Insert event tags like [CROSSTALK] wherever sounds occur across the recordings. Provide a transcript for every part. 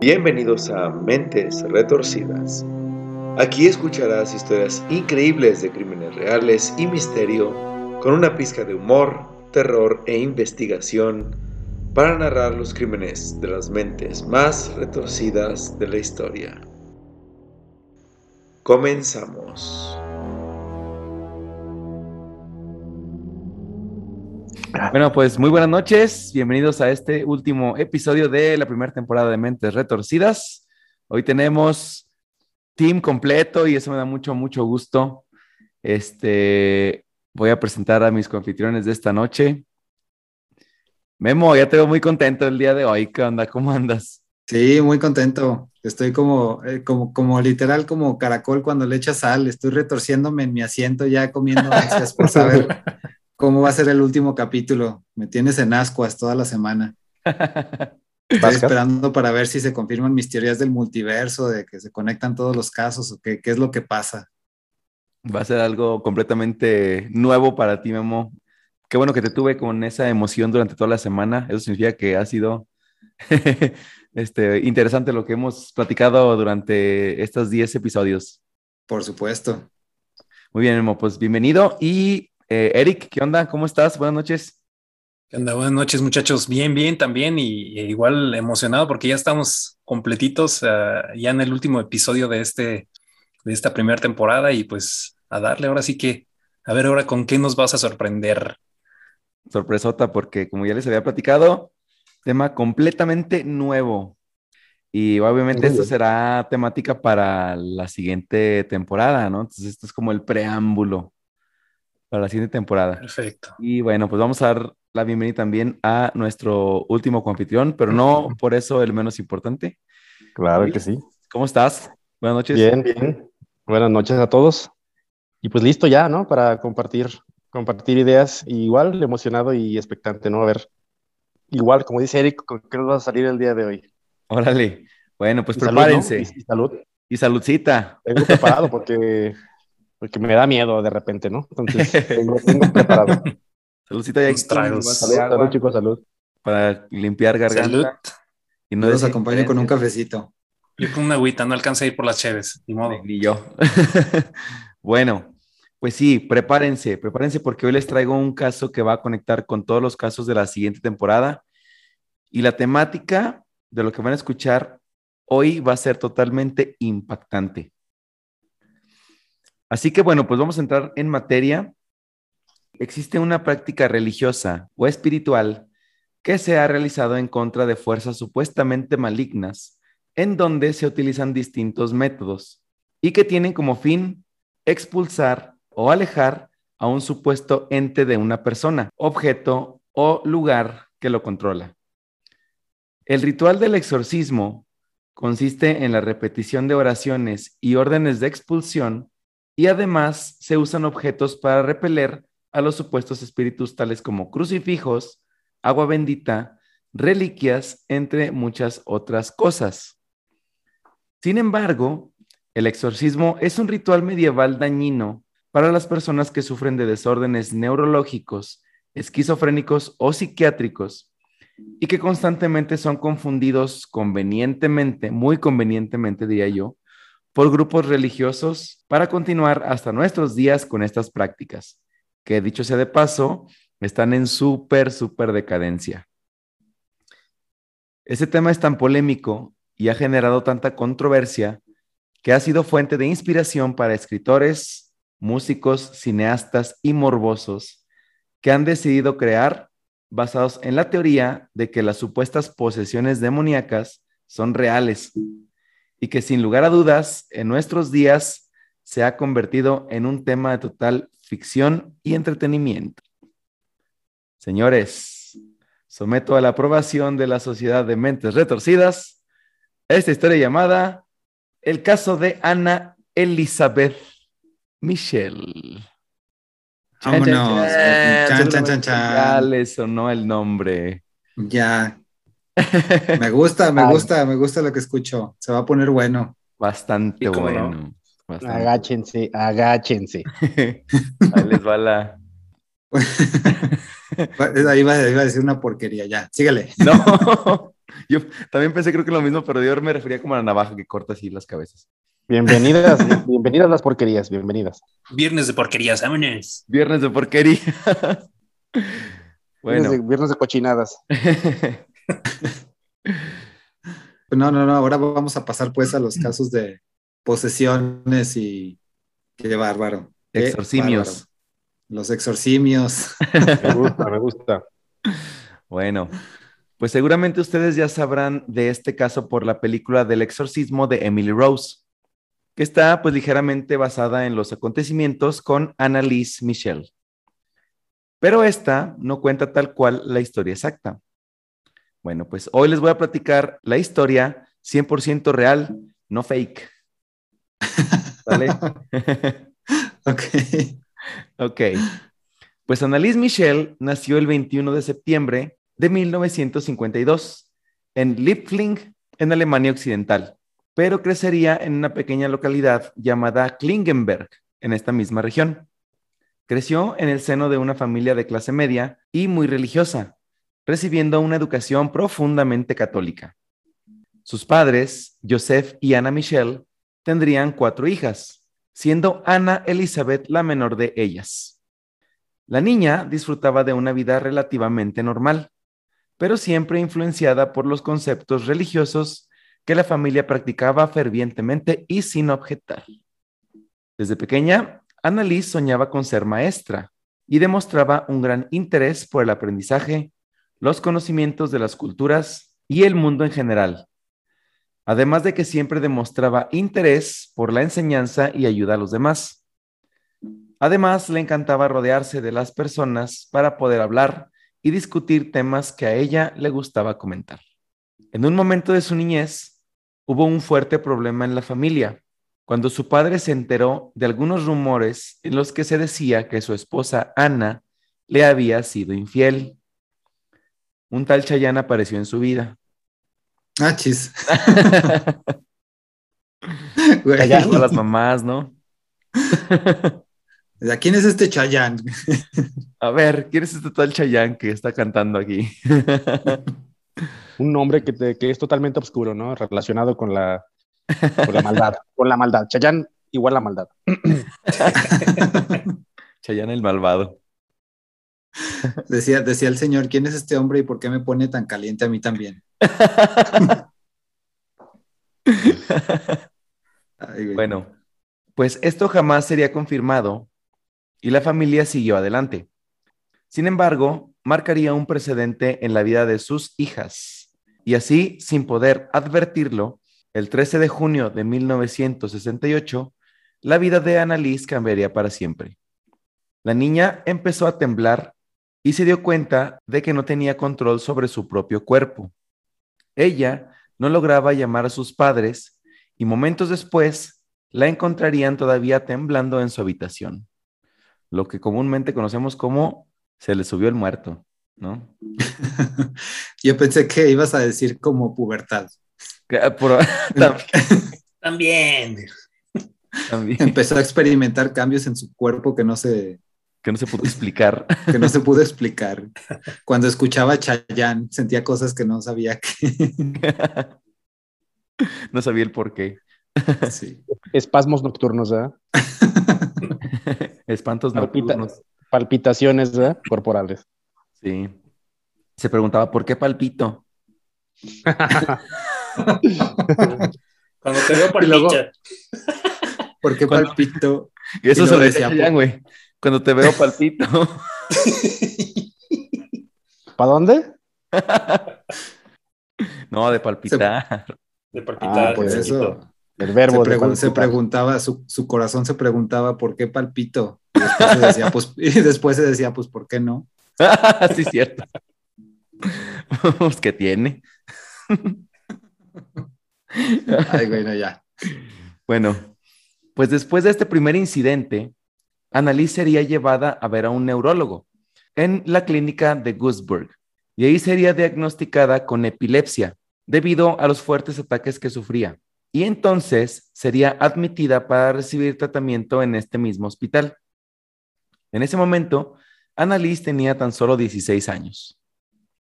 Bienvenidos a Mentes Retorcidas. Aquí escucharás historias increíbles de crímenes reales y misterio con una pizca de humor, terror e investigación para narrar los crímenes de las mentes más retorcidas de la historia. Comenzamos. [LAUGHS] Bueno, pues muy buenas noches. Bienvenidos a este último episodio de la primera temporada de Mentes Retorcidas. Hoy tenemos team completo y eso me da mucho, mucho gusto. Este, voy a presentar a mis confitriones de esta noche. Memo, ya te veo muy contento el día de hoy. ¿Qué onda? ¿Cómo andas? Sí, muy contento. Estoy como, eh, como, como literal como caracol cuando le echa sal. Estoy retorciéndome en mi asiento ya comiendo ansias por saber [LAUGHS] cómo va a ser el último capítulo. Me tienes en ascuas toda la semana. Estoy esperando para ver si se confirman mis teorías del multiverso, de que se conectan todos los casos o qué, qué es lo que pasa. Va a ser algo completamente nuevo para ti, Memo. Qué bueno que te tuve con esa emoción durante toda la semana. Eso significa que ha sido [LAUGHS] este, interesante lo que hemos platicado durante estos 10 episodios. Por supuesto. Muy bien, Memo, pues bienvenido. Y eh, Eric, ¿qué onda? ¿Cómo estás? Buenas noches. ¿Qué onda? Buenas noches, muchachos. Bien, bien también y, igual emocionado porque ya estamos completitos uh, ya en el último episodio de, este, de esta primera temporada y pues a darle ahora sí que, a ver ahora con qué nos vas a sorprender. Sorpresota porque como ya les había platicado, tema completamente nuevo. Y obviamente esto será temática para la siguiente temporada, ¿no? Entonces esto es como el preámbulo para la siguiente temporada. Perfecto. Y bueno, pues vamos a dar la bienvenida también a nuestro último confitrión, pero no por eso el menos importante. Claro que sí. ¿Cómo estás? Buenas noches. Bien, bien. Buenas noches a todos. Y pues listo ya, ¿no? Para compartir, compartir ideas. igual emocionado y expectante, ¿no? A ver, igual, como dice Eric, ¿con qué nos va a salir el día de hoy? Órale. Bueno, pues prepárense. y, y salud. Y saludcita. Tengo preparado [LAUGHS] porque porque me da miedo de repente, ¿no? Entonces, [LAUGHS] tengo, tengo preparado. Saludcita ya. Salud, salud, chicos, salud. Para limpiar garganta. Salud. Y no los acompaño con un cafecito. Yo con una agüita, no alcancé a ir por las cheves, ni modo. Ni yo. [LAUGHS] bueno, pues sí, prepárense, prepárense porque hoy les traigo un caso que va a conectar con todos los casos de la siguiente temporada. Y la temática de lo que van a escuchar hoy va a ser totalmente impactante. Así que bueno, pues vamos a entrar en materia. Existe una práctica religiosa o espiritual que se ha realizado en contra de fuerzas supuestamente malignas, en donde se utilizan distintos métodos y que tienen como fin expulsar o alejar a un supuesto ente de una persona, objeto o lugar que lo controla. El ritual del exorcismo consiste en la repetición de oraciones y órdenes de expulsión y además se usan objetos para repeler a los supuestos espíritus tales como crucifijos, agua bendita, reliquias, entre muchas otras cosas. Sin embargo, el exorcismo es un ritual medieval dañino para las personas que sufren de desórdenes neurológicos, esquizofrénicos o psiquiátricos y que constantemente son confundidos convenientemente, muy convenientemente diría yo, por grupos religiosos para continuar hasta nuestros días con estas prácticas, que dicho sea de paso, están en súper, súper decadencia. Este tema es tan polémico y ha generado tanta controversia que ha sido fuente de inspiración para escritores, músicos, cineastas y morbosos que han decidido crear basados en la teoría de que las supuestas posesiones demoníacas son reales y que sin lugar a dudas en nuestros días se ha convertido en un tema de total ficción y entretenimiento. Señores, someto a la aprobación de la Sociedad de Mentes Retorcidas esta historia llamada El caso de Ana Elizabeth Michelle. Vámonos. Chan, chan, chan, Ya le sonó el nombre. Ya, [LAUGHS] me gusta, me gusta, me gusta lo que escucho. Se va a poner bueno. Bastante bueno. Bastante. Agáchense, agáchense. [LAUGHS] Ahí les va la. [LAUGHS] Ahí va, a decir una porquería, ya. Sígale. No, Yo también pensé creo que lo mismo, pero yo me refería como a la navaja que corta así las cabezas. Bienvenidas, bienvenidas las porquerías, bienvenidas. Viernes de porquerías, vámonos. Viernes de porquería. Viernes, bueno. de, viernes de cochinadas. [LAUGHS] No, no, no, ahora vamos a pasar pues a los casos de posesiones y qué bárbaro. Qué Exorcimios. bárbaro. Los exorcimios. [LAUGHS] Me gusta, me gusta. Bueno, pues seguramente ustedes ya sabrán de este caso por la película del exorcismo de Emily Rose, que está pues ligeramente basada en los acontecimientos con Annalise Michel. Pero esta no cuenta tal cual la historia exacta. Bueno, pues hoy les voy a platicar la historia 100% real, no fake. [LAUGHS] ¿Vale? [LAUGHS] ok. Ok. Pues Annalise Michel nació el 21 de septiembre de 1952 en Liebfling, en Alemania Occidental, pero crecería en una pequeña localidad llamada Klingenberg, en esta misma región. Creció en el seno de una familia de clase media y muy religiosa, recibiendo una educación profundamente católica. Sus padres, Joseph y Anna Michel, tendrían cuatro hijas, siendo Ana Elizabeth la menor de ellas. La niña disfrutaba de una vida relativamente normal, pero siempre influenciada por los conceptos religiosos que la familia practicaba fervientemente y sin objetar. Desde pequeña, Annalise soñaba con ser maestra y demostraba un gran interés por el aprendizaje, los conocimientos de las culturas y el mundo en general, además de que siempre demostraba interés por la enseñanza y ayuda a los demás. Además, le encantaba rodearse de las personas para poder hablar y discutir temas que a ella le gustaba comentar. En un momento de su niñez, hubo un fuerte problema en la familia, cuando su padre se enteró de algunos rumores en los que se decía que su esposa Ana le había sido infiel. Un tal Chayán apareció en su vida. Ah, chis. [LAUGHS] Chayán a las mamás, ¿no? [LAUGHS] ¿A quién es este Chayán? [LAUGHS] A ver, ¿quién es este tal Chayán que está cantando aquí? Un nombre que, te- que es totalmente oscuro, ¿no? Relacionado con la, con la maldad. Con la maldad. Chayán igual la maldad. Chayán el malvado. Decía, decía el señor, ¿quién es este hombre y por qué me pone tan caliente a mí también? [LAUGHS] Ay. Bueno, pues esto jamás sería confirmado y la familia siguió adelante. Sin embargo, marcaría un precedente en la vida de sus hijas y así, sin poder advertirlo, el 13 de junio de 1968, la vida de Annalise cambiaría para siempre. La niña empezó a temblar y se dio cuenta de que no tenía control sobre su propio cuerpo. Ella no lograba llamar a sus padres y momentos después la encontrarían todavía temblando en su habitación, lo que comúnmente conocemos como se le subió el muerto, ¿no? [LAUGHS] Yo pensé que ibas a decir como pubertad. Que, ah, [LAUGHS] también, Empezó a experimentar cambios en su cuerpo que no se, que no se pudo explicar. [LAUGHS] que no se pudo explicar. Cuando escuchaba a Chayanne, sentía cosas que no sabía que. [LAUGHS] no sabía el por qué. Sí. Espasmos nocturnos, ¿verdad? [LAUGHS] Espantos Palpita- nocturnos. Palpitaciones ¿verdad? corporales. Sí. Se preguntaba, ¿por qué palpito? Cuando te veo pincha. ¿Por qué palpito? Y eso Y se lo decía decía, Chayanne, güey. Cuando te veo palpito. [LAUGHS] ¿Para dónde? [LAUGHS] no, de palpitar. De palpitar. Ah, pues eso El se, verbo de pregun- se preguntaba, su, su corazón se preguntaba por qué palpito. Y después se decía, pues, [LAUGHS] y después se decía, pues, ¿por qué no? sí, cierto. pues, ¿qué tiene? Ay, bueno, ya. Bueno, pues después de este primer incidente, Annalise sería llevada a ver a un neurólogo en la clínica de Gutsburg y ahí sería diagnosticada con epilepsia debido a los fuertes ataques que sufría. Y entonces sería admitida para recibir tratamiento en este mismo hospital. En ese momento, Annalise tenía tan solo 16 años.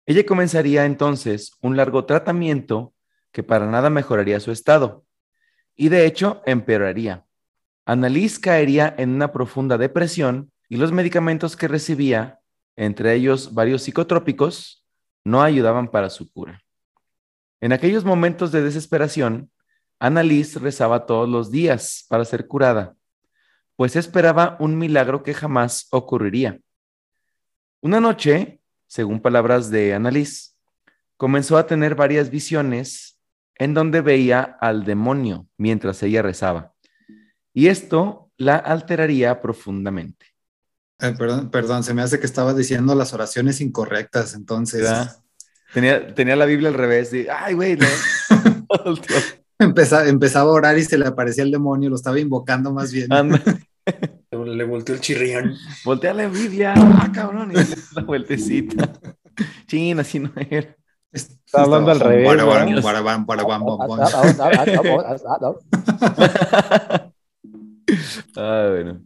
Ella comenzaría entonces un largo tratamiento que para nada mejoraría su estado y de hecho empeoraría. Annalise caería en una profunda depresión y los medicamentos que recibía, entre ellos varios psicotrópicos, no ayudaban para su cura. En aquellos momentos de desesperación, Annalise rezaba todos los días para ser curada, pues esperaba un milagro que jamás ocurriría. Una noche, según palabras de Annalise, comenzó a tener varias visiones en donde veía al demonio mientras ella rezaba. Y esto la alteraría profundamente. Eh, perdón, perdón, se me hace que estaba diciendo las oraciones incorrectas, entonces. Tenía, tenía la Biblia al revés, de, ay, güey, no. [LAUGHS] empezaba, empezaba a orar y se le aparecía el demonio, lo estaba invocando más bien. [LAUGHS] Le volteó el chirrión. Voltea la Biblia, ah, cabrón, y la vueltecita. Chin, así no era. Está hablando al revés. Ah, bueno.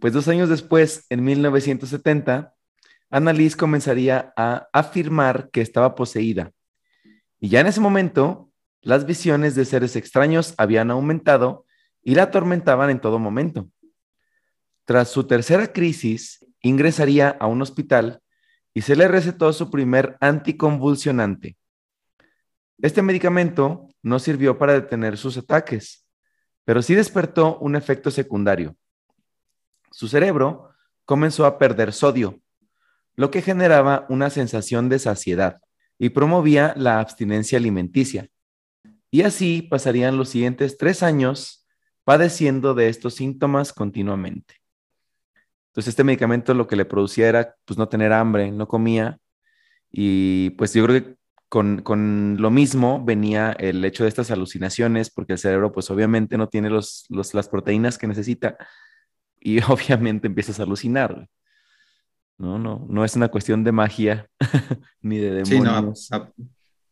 Pues dos años después, en 1970, Annalise comenzaría a afirmar que estaba poseída. Y ya en ese momento, las visiones de seres extraños habían aumentado y la atormentaban en todo momento. Tras su tercera crisis, ingresaría a un hospital y se le recetó su primer anticonvulsionante. Este medicamento no sirvió para detener sus ataques, pero sí despertó un efecto secundario. Su cerebro comenzó a perder sodio, lo que generaba una sensación de saciedad y promovía la abstinencia alimenticia. Y así pasarían los siguientes tres años padeciendo de estos síntomas continuamente. Entonces este medicamento lo que le producía era pues no tener hambre, no comía y pues yo creo que con, lo mismo venía el hecho de estas alucinaciones porque el cerebro pues obviamente no tiene los, las proteínas que necesita y [LAUGHS] obviamente empiezas a alucinar. No, no, no es una cuestión de magia [LAUGHS] ni de demonios. Sí, no,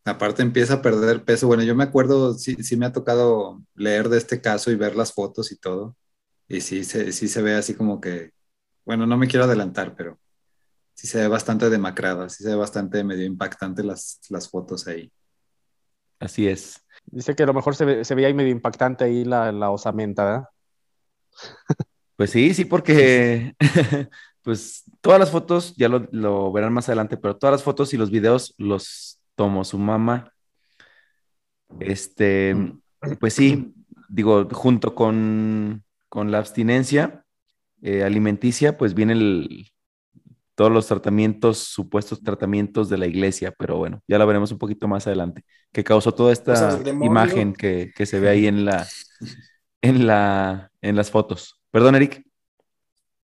aparte empieza a perder peso. Bueno, yo me acuerdo, sí, sí me ha tocado leer de este caso y ver las fotos y todo. Y sí, sí se ve así como que, bueno, no me quiero adelantar, pero sí se ve bastante demacrada, sí se ve bastante medio impactante las, las fotos ahí. Así es. Dice que a lo mejor se, ve, se veía ahí medio impactante ahí la, la osamenta, ¿verdad? Pues sí, sí, porque [LAUGHS] pues todas las fotos, ya lo, verán más adelante, pero todas las fotos y los videos los tomó su mamá. Este, pues sí, digo, junto con, la abstinencia eh, alimenticia, pues vienen todos los tratamientos, supuestos tratamientos de la iglesia, pero bueno, ya lo veremos un poquito más adelante, que causó toda esta imagen que, que, se ve ahí en la, [LAUGHS] en la, en las fotos. Perdón, Eric.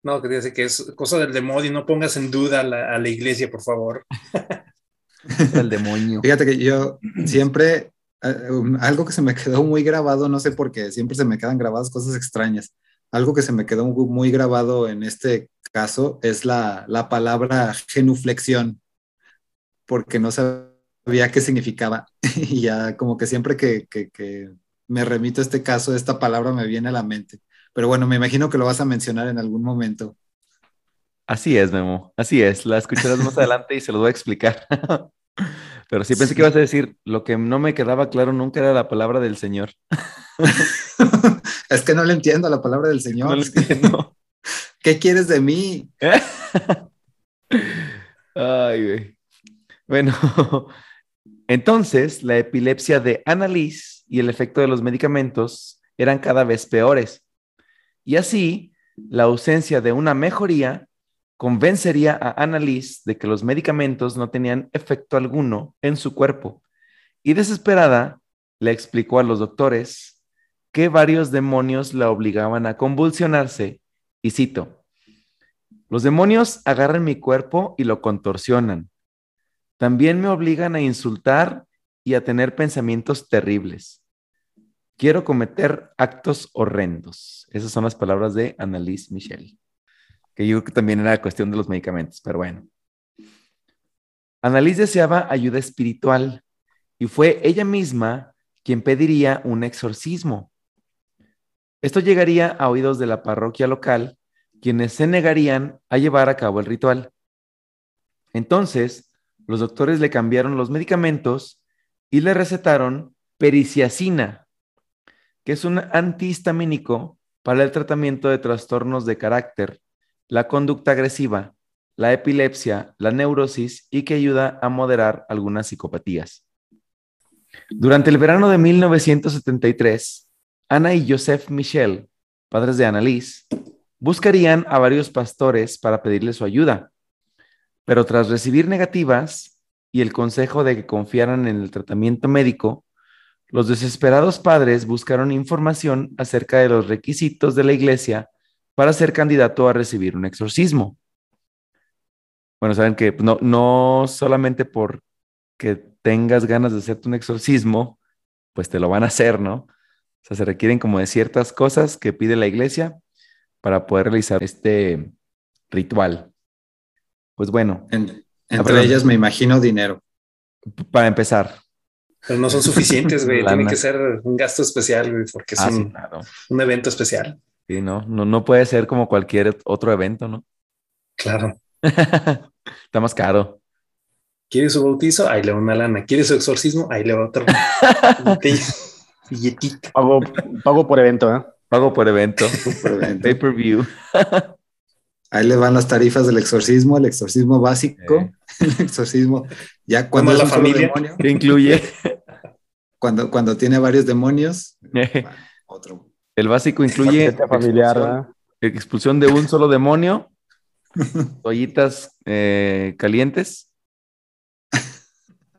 No, que dice que es cosa del demonio, no pongas en duda a la, iglesia, por favor. [LAUGHS] el demonio. Fíjate que yo [CLEARS THROAT] siempre, eh, um, algo que se me quedó muy grabado, no sé por qué, siempre se me quedan grabadas cosas extrañas. Algo que se me quedó muy grabado en este caso es la, la palabra genuflexión, porque no sabía qué significaba. [LAUGHS] y ya como que siempre que, que, que me remito a este caso, esta palabra me viene a la mente. Pero bueno, me imagino que lo vas a mencionar en algún momento. Así es, Memo. Así es. La escucharás más [LAUGHS] adelante y se lo voy a explicar. [LAUGHS] Pero sí pensé que ibas a decir, lo que no me quedaba claro nunca era la palabra del Señor. es que no le entiendo la palabra del Señor. [LAUGHS] ¿Qué quieres de mí? [LAUGHS] Ay. Bueno, [LAUGHS] entonces la epilepsia de Annalise y el efecto de los medicamentos eran cada vez peores. Y así, la ausencia de una mejoría convencería a Annalise de que los medicamentos no tenían efecto alguno en su cuerpo. Y desesperada, le explicó a los doctores que varios demonios la obligaban a convulsionarse. Y cito, los demonios agarran mi cuerpo y lo contorsionan. También me obligan a insultar y a tener pensamientos terribles quiero cometer actos horrendos. Esas son las palabras de Annalise Michel, que yo creo que también era cuestión de los medicamentos, pero bueno. Annalise deseaba ayuda espiritual y fue ella misma quien pediría un exorcismo. Esto llegaría a oídos de la parroquia local, quienes se negarían a llevar a cabo el ritual. Entonces, los doctores le cambiaron los medicamentos y le recetaron periciacina, que es un antihistamínico para el tratamiento de trastornos de carácter, la conducta agresiva, la epilepsia, la neurosis y que ayuda a moderar algunas psicopatías. Durante el verano de 1973, Ana y Joseph Michel, padres de Annalise, buscarían a varios pastores para pedirle su ayuda, pero tras recibir negativas y el consejo de que confiaran en el tratamiento médico, los desesperados padres buscaron información acerca de los requisitos de la iglesia para ser candidato a recibir un exorcismo. Bueno, saben que no, no solamente por que tengas ganas de hacerte un exorcismo, pues te lo van a hacer, ¿no? O sea, se requieren como de ciertas cosas que pide la iglesia para poder realizar este ritual. Pues bueno. entre ellas me imagino dinero. Para empezar. Pero no son suficientes, güey. [LAUGHS] Tiene que ser un gasto especial, güey, porque es ah, un, un, evento especial. Sí, no, no, no puede ser como cualquier otro evento, ¿no? Claro. [LAUGHS] Está más caro. ¿Quiere su bautizo? Ahí le va una lana. ¿Quiere su exorcismo? Ahí le va otro. [LAUGHS] Pago, pago por evento, ¿eh? Pago por evento. Pay per view. Ahí le van las tarifas del exorcismo, el exorcismo básico, el exorcismo ya cuando es la familia ¿Qué incluye cuando cuando tiene varios demonios. otro. El básico incluye familiar, expulsión, de un solo demonio, toallitas eh, calientes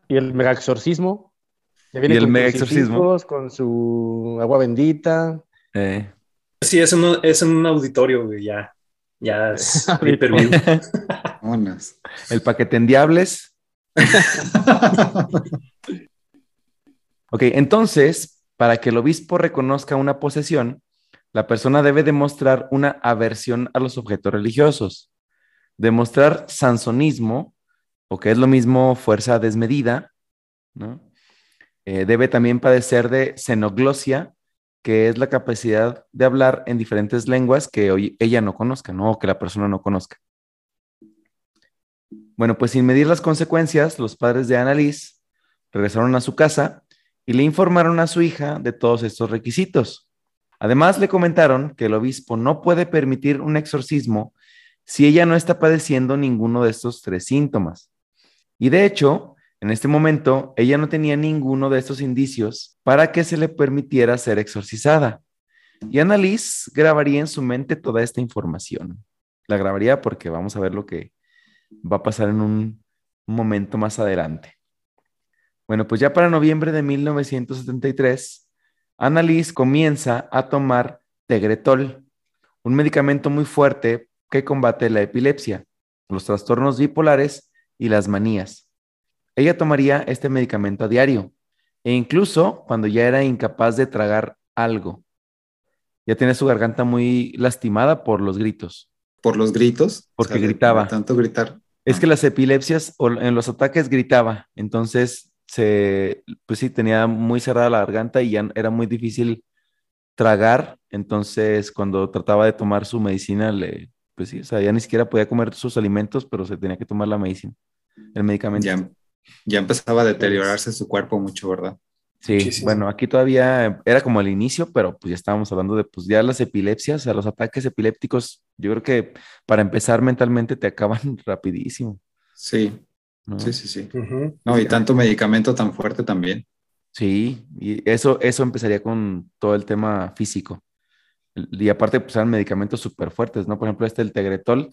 y el mega exorcismo. Y el mega exorcismo. Con su agua bendita. Eh. Sí, es, es en un auditorio, ya. Ya es [LAUGHS] el paquete en diables. [LAUGHS] ok, entonces, para que el obispo reconozca una posesión, la persona debe demostrar una aversión a los objetos religiosos, demostrar sansonismo o que es lo mismo fuerza desmedida, ¿no? Eh, debe también padecer de xenoglosia, que es la capacidad de hablar en diferentes lenguas que hoy ella no conozca, ¿no? O que la persona no conozca. Bueno, pues sin medir las consecuencias, los padres de Annalise regresaron a su casa y le informaron a su hija de todos estos requisitos. Además, le comentaron que el obispo no puede permitir un exorcismo si ella no está padeciendo ninguno de estos tres síntomas. Y de hecho, en este momento, ella no tenía ninguno de estos indicios para que se le permitiera ser exorcizada. Y Annalise grabaría en su mente toda esta información. La grabaría porque vamos a ver lo que va a pasar en un, momento más adelante. Bueno, pues ya para noviembre de 1973, Annalise comienza a tomar Tegretol, un medicamento muy fuerte que combate la epilepsia, los trastornos bipolares y las manías. Ella tomaría este medicamento a diario e incluso cuando ya era incapaz de tragar algo. Ya tiene su garganta muy lastimada por los gritos. ¿Por los gritos? Porque gritaba. Tanto gritar. Es que las epilepsias o en los ataques gritaba, entonces se, pues sí, tenía muy cerrada la garganta y ya era muy difícil tragar, entonces cuando trataba de tomar su medicina, le, pues sí, o sea, ya ni siquiera podía comer sus alimentos, pero se tenía que tomar la medicina el medicamento. Ya, empezaba a deteriorarse su cuerpo mucho, ¿verdad? Sí, bueno, aquí todavía era como el inicio, pero pues ya estábamos hablando de pues ya las epilepsias, o los ataques epilépticos, yo creo que para empezar mentalmente te acaban [LAUGHS] rapidísimo. Sí, sí, sí, sí. No, y tanto medicamento tan fuerte también. Sí, y eso, eso empezaría con todo el tema físico. Y aparte, pues eran medicamentos súper fuertes, ¿no? Por ejemplo, este, el Tegretol,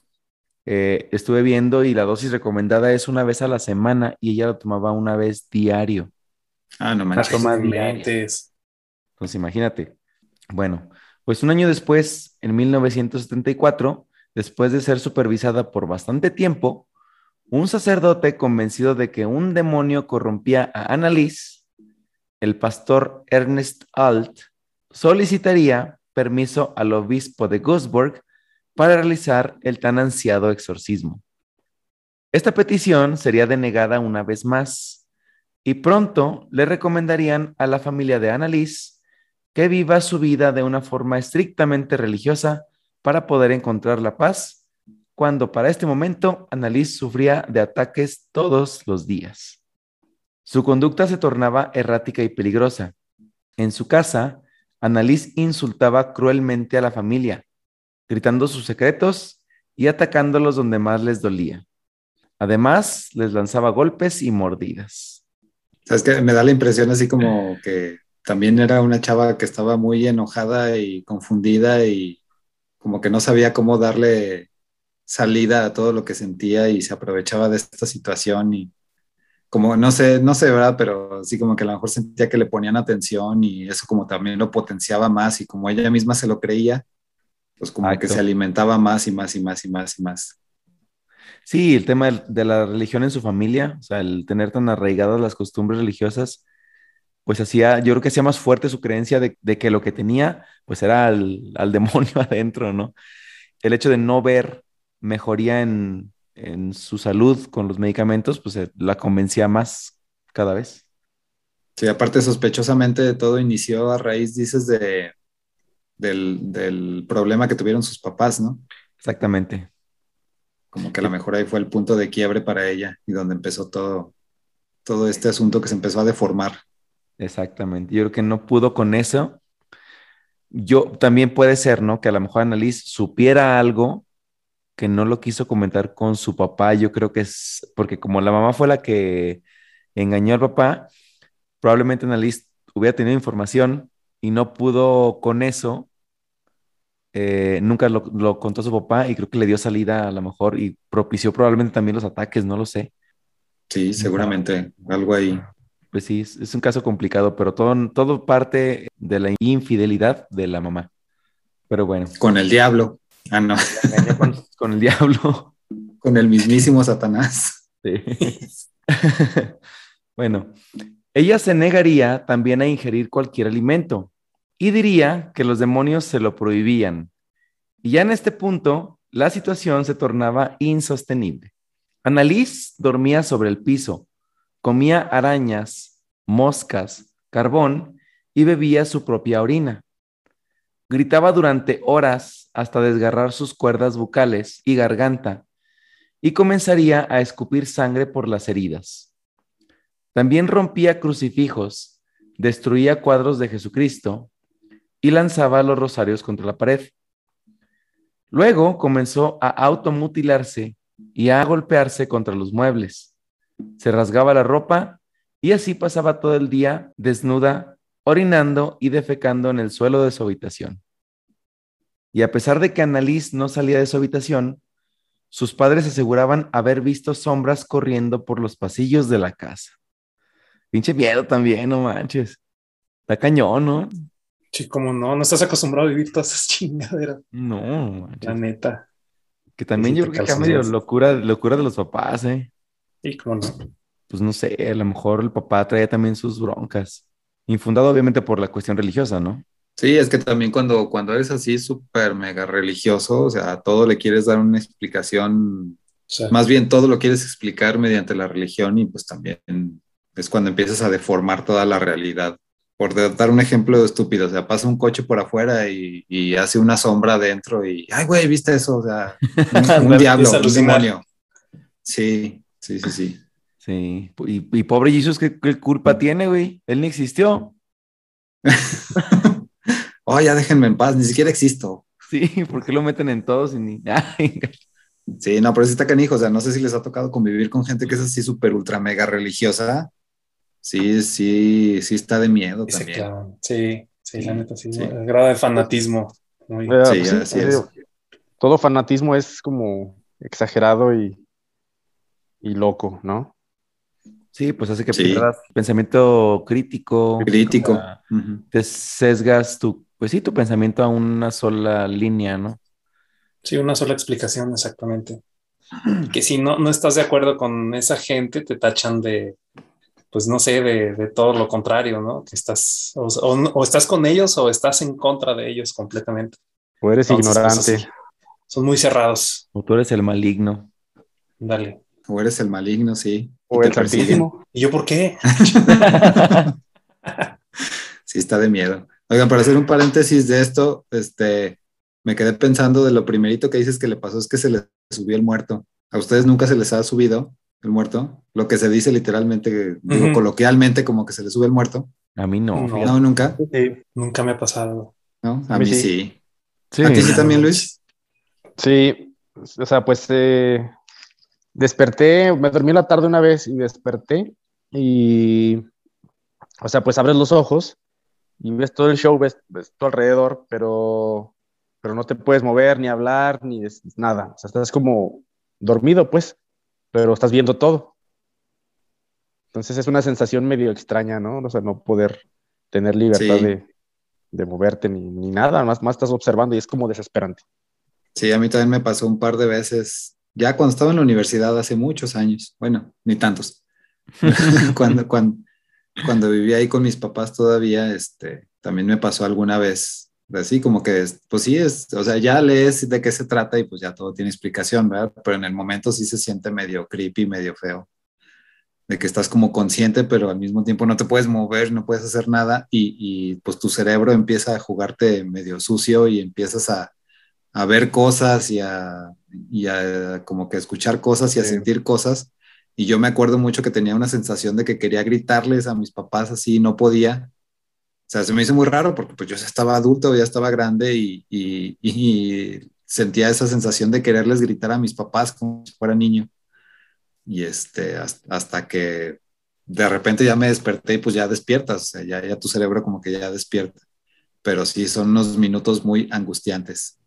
eh, estuve viendo y la dosis recomendada es una vez a la semana y ella lo tomaba una vez diario. Ah, no manches. Entonces, imagínate. Bueno, pues un año después, en 1974, después de ser supervisada por bastante tiempo, un sacerdote convencido de que un demonio corrompía a Annalise, el pastor Ernest Alt, solicitaría permiso al obispo de Gusburg para realizar el tan ansiado exorcismo. Esta petición sería denegada una vez más y pronto le recomendarían a la familia de Annalise que viva su vida de una forma estrictamente religiosa para poder encontrar la paz cuando para este momento Annalise sufría de ataques todos los días. Su conducta se tornaba errática y peligrosa. En su casa, Annalise insultaba cruelmente a la familia, gritando sus secretos y atacándolos donde más les dolía. Además, les lanzaba golpes y mordidas. ¿Sabes que Me da la impresión así como que también era una chava que estaba muy enojada y confundida y como que no sabía cómo darle salida a todo lo que sentía y se aprovechaba de esta situación y como no sé, no sé, ¿verdad? Pero sí como que a lo mejor sentía que le ponían atención y eso como también lo potenciaba más y como ella misma se lo creía, pues como que se alimentaba más y más y más y más y más. Sí, el tema de la religión en su familia, o sea, el tener tan arraigadas las costumbres religiosas, pues hacía, yo creo que hacía más fuerte su creencia de, que lo que tenía, pues era al, al [LAUGHS] demonio adentro, ¿no? El hecho de no ver mejoría en, en su salud con los medicamentos, pues eh, la convencía más cada vez. Sí, aparte sospechosamente todo inició a raíz, dices, de, del, del, problema que tuvieron sus papás, ¿no? Exactamente. Como que a lo mejor ahí fue el punto de quiebre para ella y donde empezó todo, todo este asunto que se empezó a deformar. Exactamente. Yo creo que no pudo con eso. Yo también puede ser, ¿no? Que a lo mejor Annalise supiera algo que no lo quiso comentar con su papá, yo creo que es porque como la mamá fue la que engañó al papá, probablemente Annalise hubiera tenido información y no pudo con eso, eh, nunca lo, lo, contó a su papá y creo que le dio salida a lo mejor y propició probablemente también los ataques, no lo sé. Sí, seguramente, algo ahí. Pues sí, es, es un caso complicado, pero todo, todo parte de la infidelidad de la mamá. Pero bueno. Con el diablo. Ah, no. Con, el diablo. Con el [LAUGHS] mismísimo Satanás. Sí. [LAUGHS] bueno, ella se negaría también a ingerir cualquier alimento y diría que los demonios se lo prohibían. Y ya en este punto, la situación se tornaba insostenible. Annalise dormía sobre el piso, comía arañas, moscas, carbón y bebía su propia orina. Gritaba durante horas hasta desgarrar sus cuerdas bucales y garganta y comenzaría a escupir sangre por las heridas. También rompía crucifijos, destruía cuadros de Jesucristo y lanzaba los rosarios contra la pared. Luego comenzó a automutilarse y a golpearse contra los muebles. Se rasgaba la ropa y así pasaba todo el día desnuda orinando y defecando en el suelo de su habitación. Y a pesar de que Annalise no salía de su habitación, sus padres aseguraban haber visto sombras corriendo por los pasillos de la casa. Pinche miedo también, no manches. Está cañón, ¿no? Sí, como no, no estás acostumbrado a vivir todas esas [LAUGHS] chingaderas. No, manches. La neta. Que también yo creo que acá medio locura, locura de los papás, ¿eh? Sí, cómo no. Pues no sé, a lo mejor el papá traía también sus broncas infundado obviamente por la cuestión religiosa, ¿no? Sí, es que también cuando, cuando eres así súper mega religioso, o sea, a todo le quieres dar una explicación, más bien todo lo quieres explicar mediante la religión y pues también es cuando empiezas a deformar toda la realidad. Por dar un ejemplo estúpido, o sea, pasa un coche por afuera y, y hace una sombra adentro y, ay, güey, ¿viste eso? O sea, [LAUGHS] un, un diablo, un demonio. Sí, sí, sí, sí. Sí, y, pobre Jesús, ¿qué, culpa tiene, güey? Él ni existió. [LAUGHS] oh, ya déjenme en paz, ni siquiera existo. Sí, ¿por qué lo meten en todos y ni... [LAUGHS] sí, no, pero sí está canijo, o sea, no sé si les ha tocado convivir con gente que es así súper ultra mega religiosa. Sí, sí, sí está de miedo también. Sí, sí, la neta, sí. El grado de fanatismo. Muy... sí, pues así es. Todo fanatismo es como exagerado y, y loco, ¿no? Sí, pues hace que pierdas pensamiento crítico. Crítico. Te sesgas tu, pues sí, tu pensamiento a una sola línea, ¿no? Sí, una sola explicación, exactamente. Que si no, no estás de acuerdo con esa gente, te tachan de, pues no sé, de, todo lo contrario, ¿no? Que estás, o, estás con ellos o estás en contra de ellos completamente. O eres ignorante. son muy cerrados. O tú eres el maligno. Dale. O eres el maligno, sí. O el santísimo. ¿Y yo por qué? [LAUGHS] sí, está de miedo. Oigan, para hacer un paréntesis de esto, este, me quedé pensando de lo primerito que dices que le pasó es que se le subió el muerto. ¿A ustedes nunca se les ha subido el muerto? Lo que se dice literalmente, digo, coloquialmente, como que se le sube el muerto. A mí no. No. nunca. Sí, Nunca me ha pasado. ¿No? A, A mí mí sí. ¿A ti sí también, Luis? sí, o sea, pues eh, desperté, me dormí en la tarde una vez y desperté y, o sea, pues abres los ojos y ves todo el show, ves, ves todo alrededor, pero, pero no te puedes mover, ni hablar, ni nada. O sea, estás como dormido, pues, pero estás viendo todo. Entonces es una sensación medio extraña, ¿no? O sea, no poder tener libertad Sí. de, de moverte ni, ni nada, más, más estás observando y es como desesperante. Sí, a mí también me pasó un par de veces, ya cuando estaba en la universidad hace muchos años, bueno, ni tantos, [LAUGHS] [LAUGHS] cuando, cuando, cuando vivía ahí con mis papás todavía, este, también me pasó alguna vez, así como que, pues sí, es, o sea, ya lees de qué se trata y pues ya todo tiene explicación, ¿verdad? Pero en el momento sí se siente medio creepy, medio feo, de que estás como consciente, pero al mismo tiempo no te puedes mover, no puedes hacer nada y, y pues tu cerebro empieza a jugarte medio sucio y empiezas a a ver cosas y a, y a como que escuchar cosas y a Sí. sentir cosas. Y yo me acuerdo mucho que tenía una sensación de que quería gritarles a mis papás así, y no podía. Sea, se me hizo muy raro porque pues yo ya estaba adulto, ya estaba grande y, y, y sentía esa sensación de quererles gritar a mis papás como si fuera niño. Y este, hasta, hasta que de repente ya me desperté y pues ya despiertas, o sea, ya, ya tu cerebro como que ya despierta. Pero sí, son unos minutos muy angustiantes.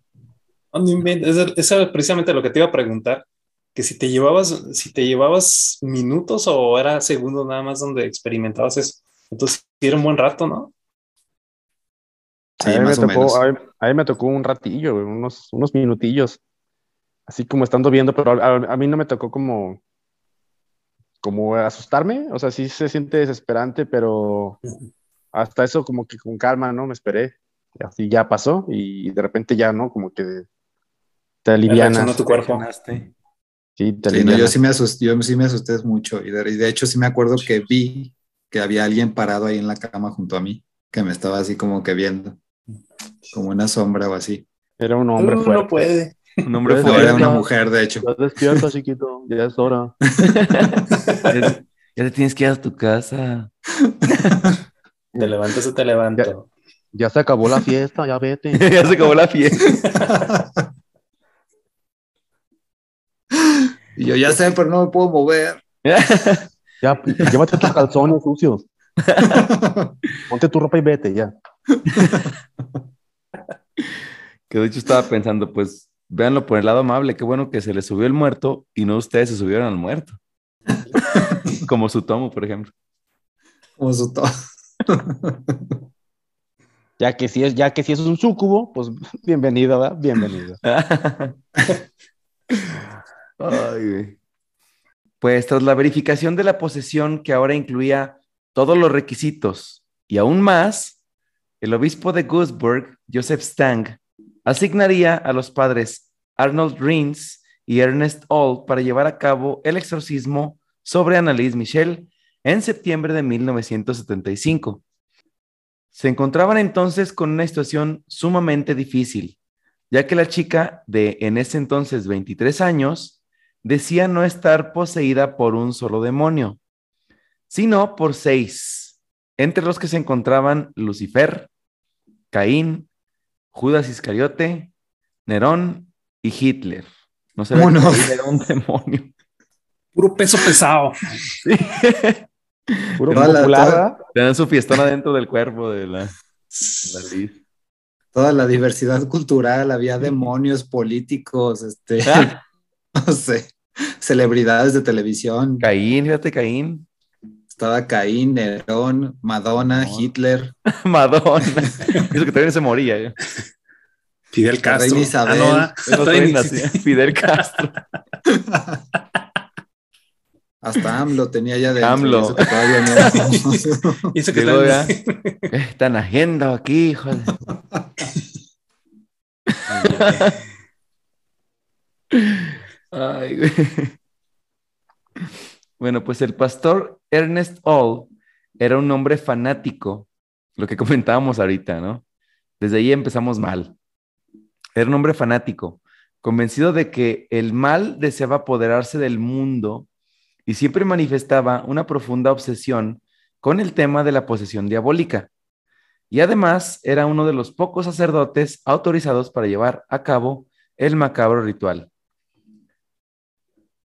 Eso era precisamente lo que te iba a preguntar, que si te llevabas, si te llevabas minutos o era segundos nada más donde experimentabas eso. Entonces, era un buen rato, ¿no? Sí, a, mí me o tocó, menos. a, mí, a mí me tocó un ratillo, unos, unos minutillos, así como estando viendo, pero a, a mí no me tocó como, como asustarme, o sea, sí se siente desesperante, pero hasta eso como que con calma, ¿no? Me esperé, y así ya pasó y de repente ya, ¿no? Como que te alivianas. tu cuerpo. Reaccionaste. Sí, te Sí, no, yo sí me asusté, yo sí me asusté mucho y de, y de hecho sí me acuerdo que vi que había alguien parado ahí en la cama junto a mí, que me estaba así como que viendo, como una sombra o así. Era un hombre no, fuerte. no puede. Un hombre No, fuerte. era una ya. mujer, de hecho. Ya despierta, chiquito, ya es hora. Ya, [LAUGHS] ya te tienes que ir a tu casa. Te levantas o te levanto. Ya se acabó la fiesta, ya vete. [LAUGHS] ya se acabó la fiesta. Y yo ya sé, pero no me puedo mover. Ya, llévate tus calzones sucios. [LAUGHS] Ponte tu ropa y vete, ya. [LAUGHS] que de hecho estaba pensando, pues, véanlo por el lado amable. Qué bueno que se le subió el muerto y no ustedes se subieron al muerto. [LAUGHS] Como su tomo, por ejemplo. Como su to- [LAUGHS] Ya que si es, ya que si es un súcubo, pues bienvenido, ¿verdad? Bienvenido. Ay. Pues tras la verificación de la posesión que ahora incluía todos los requisitos y aún más, el obispo de Gussburg, Joseph Stang, asignaría a los padres Arnold Rins y Ernest All para llevar a cabo el exorcismo sobre Annalise Michel en septiembre de 1975. Se encontraban entonces con una situación sumamente difícil, ya que la chica de en ese entonces 23 años decía no estar poseída por un solo demonio, sino por seis, entre los que se encontraban Lucifer, Caín, Judas Iscariote, Nerón y Hitler. No se ve que Vámonos. Caín era un demonio. [LAUGHS] Puro peso pesado. Sí. [LAUGHS] Puro Toda la- popular, toda- ¿verdad? Le dan su fiestona dentro del cuerpo de la, de la [LAUGHS] Liz. Toda la diversidad cultural, había demonios políticos, este, Ah, no sé, celebridades de televisión. Caín, fíjate, Caín. Estaba Caín, Nerón, Madonna. Hitler, [LAUGHS] Madonna. [LAUGHS] Eso que todavía no se moría. ¿eh? Fidel Castro. reina Isabel. Ah, no, ah, Eso nacía. Fidel Castro. Hasta AMLO tenía ya de AMLO. que todavía no. Y eso que también- ¿Qué están haciendo aquí, hijo de- Ay, güey. Bueno, pues el pastor Ernest All era un hombre fanático, lo que [LAUGHS] comentábamos ahorita, ¿no? Desde ahí empezamos mal. Era un hombre fanático, convencido de que el mal deseaba apoderarse del mundo y siempre manifestaba una profunda obsesión con el tema de la posesión diabólica. Y además era uno de los pocos sacerdotes autorizados para llevar a cabo el macabro ritual.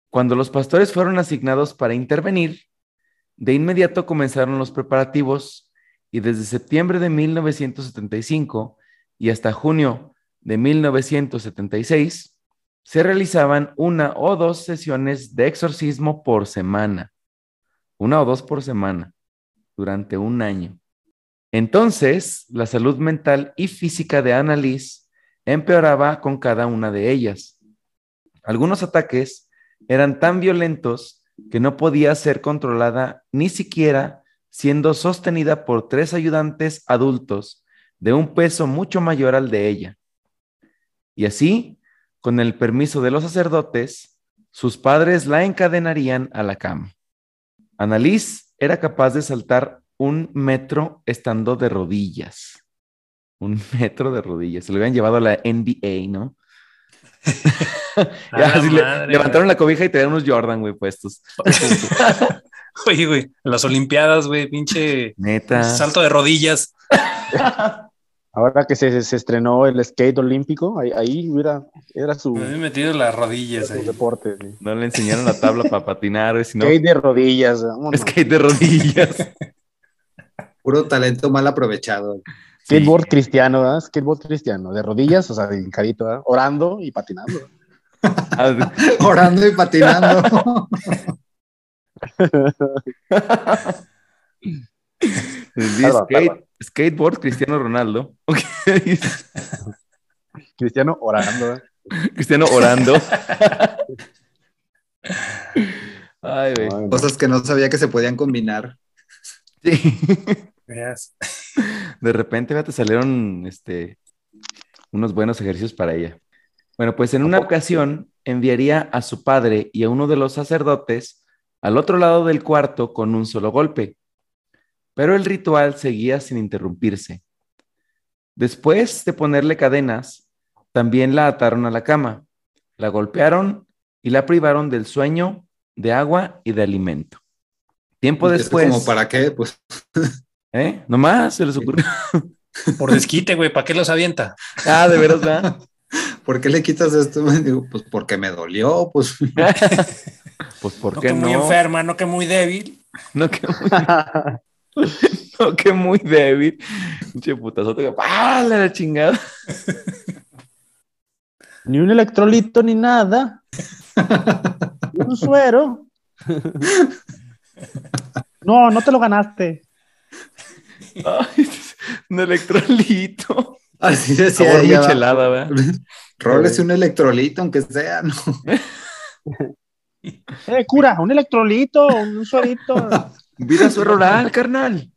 Cuando los pastores fueron asignados para intervenir, de inmediato comenzaron los preparativos y desde septiembre de 1975 y hasta junio de 1976 se realizaban una o dos sesiones de exorcismo por semana, una o dos por semana, durante un año. Entonces, la salud mental y física de Annalise empeoraba con cada una de ellas. Algunos ataques eran tan violentos que no podía ser controlada ni siquiera siendo sostenida por tres ayudantes adultos de un peso mucho mayor al de ella. Y así, con el permiso de los sacerdotes, sus padres la encadenarían a la cama. Annalise era capaz de saltar un metro estando de rodillas. Un [LAUGHS] metro de rodillas. Se lo habían llevado a la NBA, ¿no? [LAUGHS] levantaron la cobija y tenían unos Jordan, güey, puestos. [LAUGHS] Oye, güey, las Olimpiadas, güey, pinche Neta. salto de rodillas. [LAUGHS] Ahora que se, se estrenó el skate olímpico, ahí, ahí mira, era su, Me he metido las rodillas ahí. deporte. sí. No le enseñaron la tabla para patinar, güey, sino Skate de rodillas. vámonos. skate de rodillas. Puro talento mal aprovechado. Skateboard cristiano, ¿verdad? Skateboard cristiano, de rodillas, o sea, de hincadito, ¿verdad? Orando y patinando. Ah, [LAUGHS] Orando y patinando. [LAUGHS] Skate- skateboard Cristiano Ronaldo. [LAUGHS] Ok. Cristiano orando, ¿verdad? Cristiano orando. Ay, güey. Cosas que no sabía que se podían combinar. Sí. Veas. De repente ya te salieron este, unos buenos ejercicios para ella. Bueno, pues en una ocasión enviaría a su padre y a uno de los sacerdotes al otro lado del cuarto con un solo golpe. Pero el ritual seguía sin interrumpirse. Después de ponerle cadenas, también la ataron a la cama, la golpearon y la privaron del sueño, de agua y de alimento. Tiempo ¿Esto después, ¿Como para qué? Pues [LAUGHS] ¿eh? Nomás se les ocurrió. [LAUGHS] Por desquite, güey, ¿para qué los avienta? Ah, de veras, ¿verdad? [LAUGHS] ¿por qué le quitas esto? [LAUGHS] Digo, pues porque me dolió, pues Pues, ¿por No que no? muy enferma, no que muy débil. No que muy, no que muy débil. Pinche putazote que ¡ah, la chingada! Ni un electrolito ni nada. un suero. No, no te lo ganaste. Ay, un electrolito. así decía Sabor ella. michelada, ¿verdad? Rólese un electrolito, aunque sea, ¿no? [LAUGHS] Eh, cura, un electrolito, un suerito. Vida suero oral, carnal.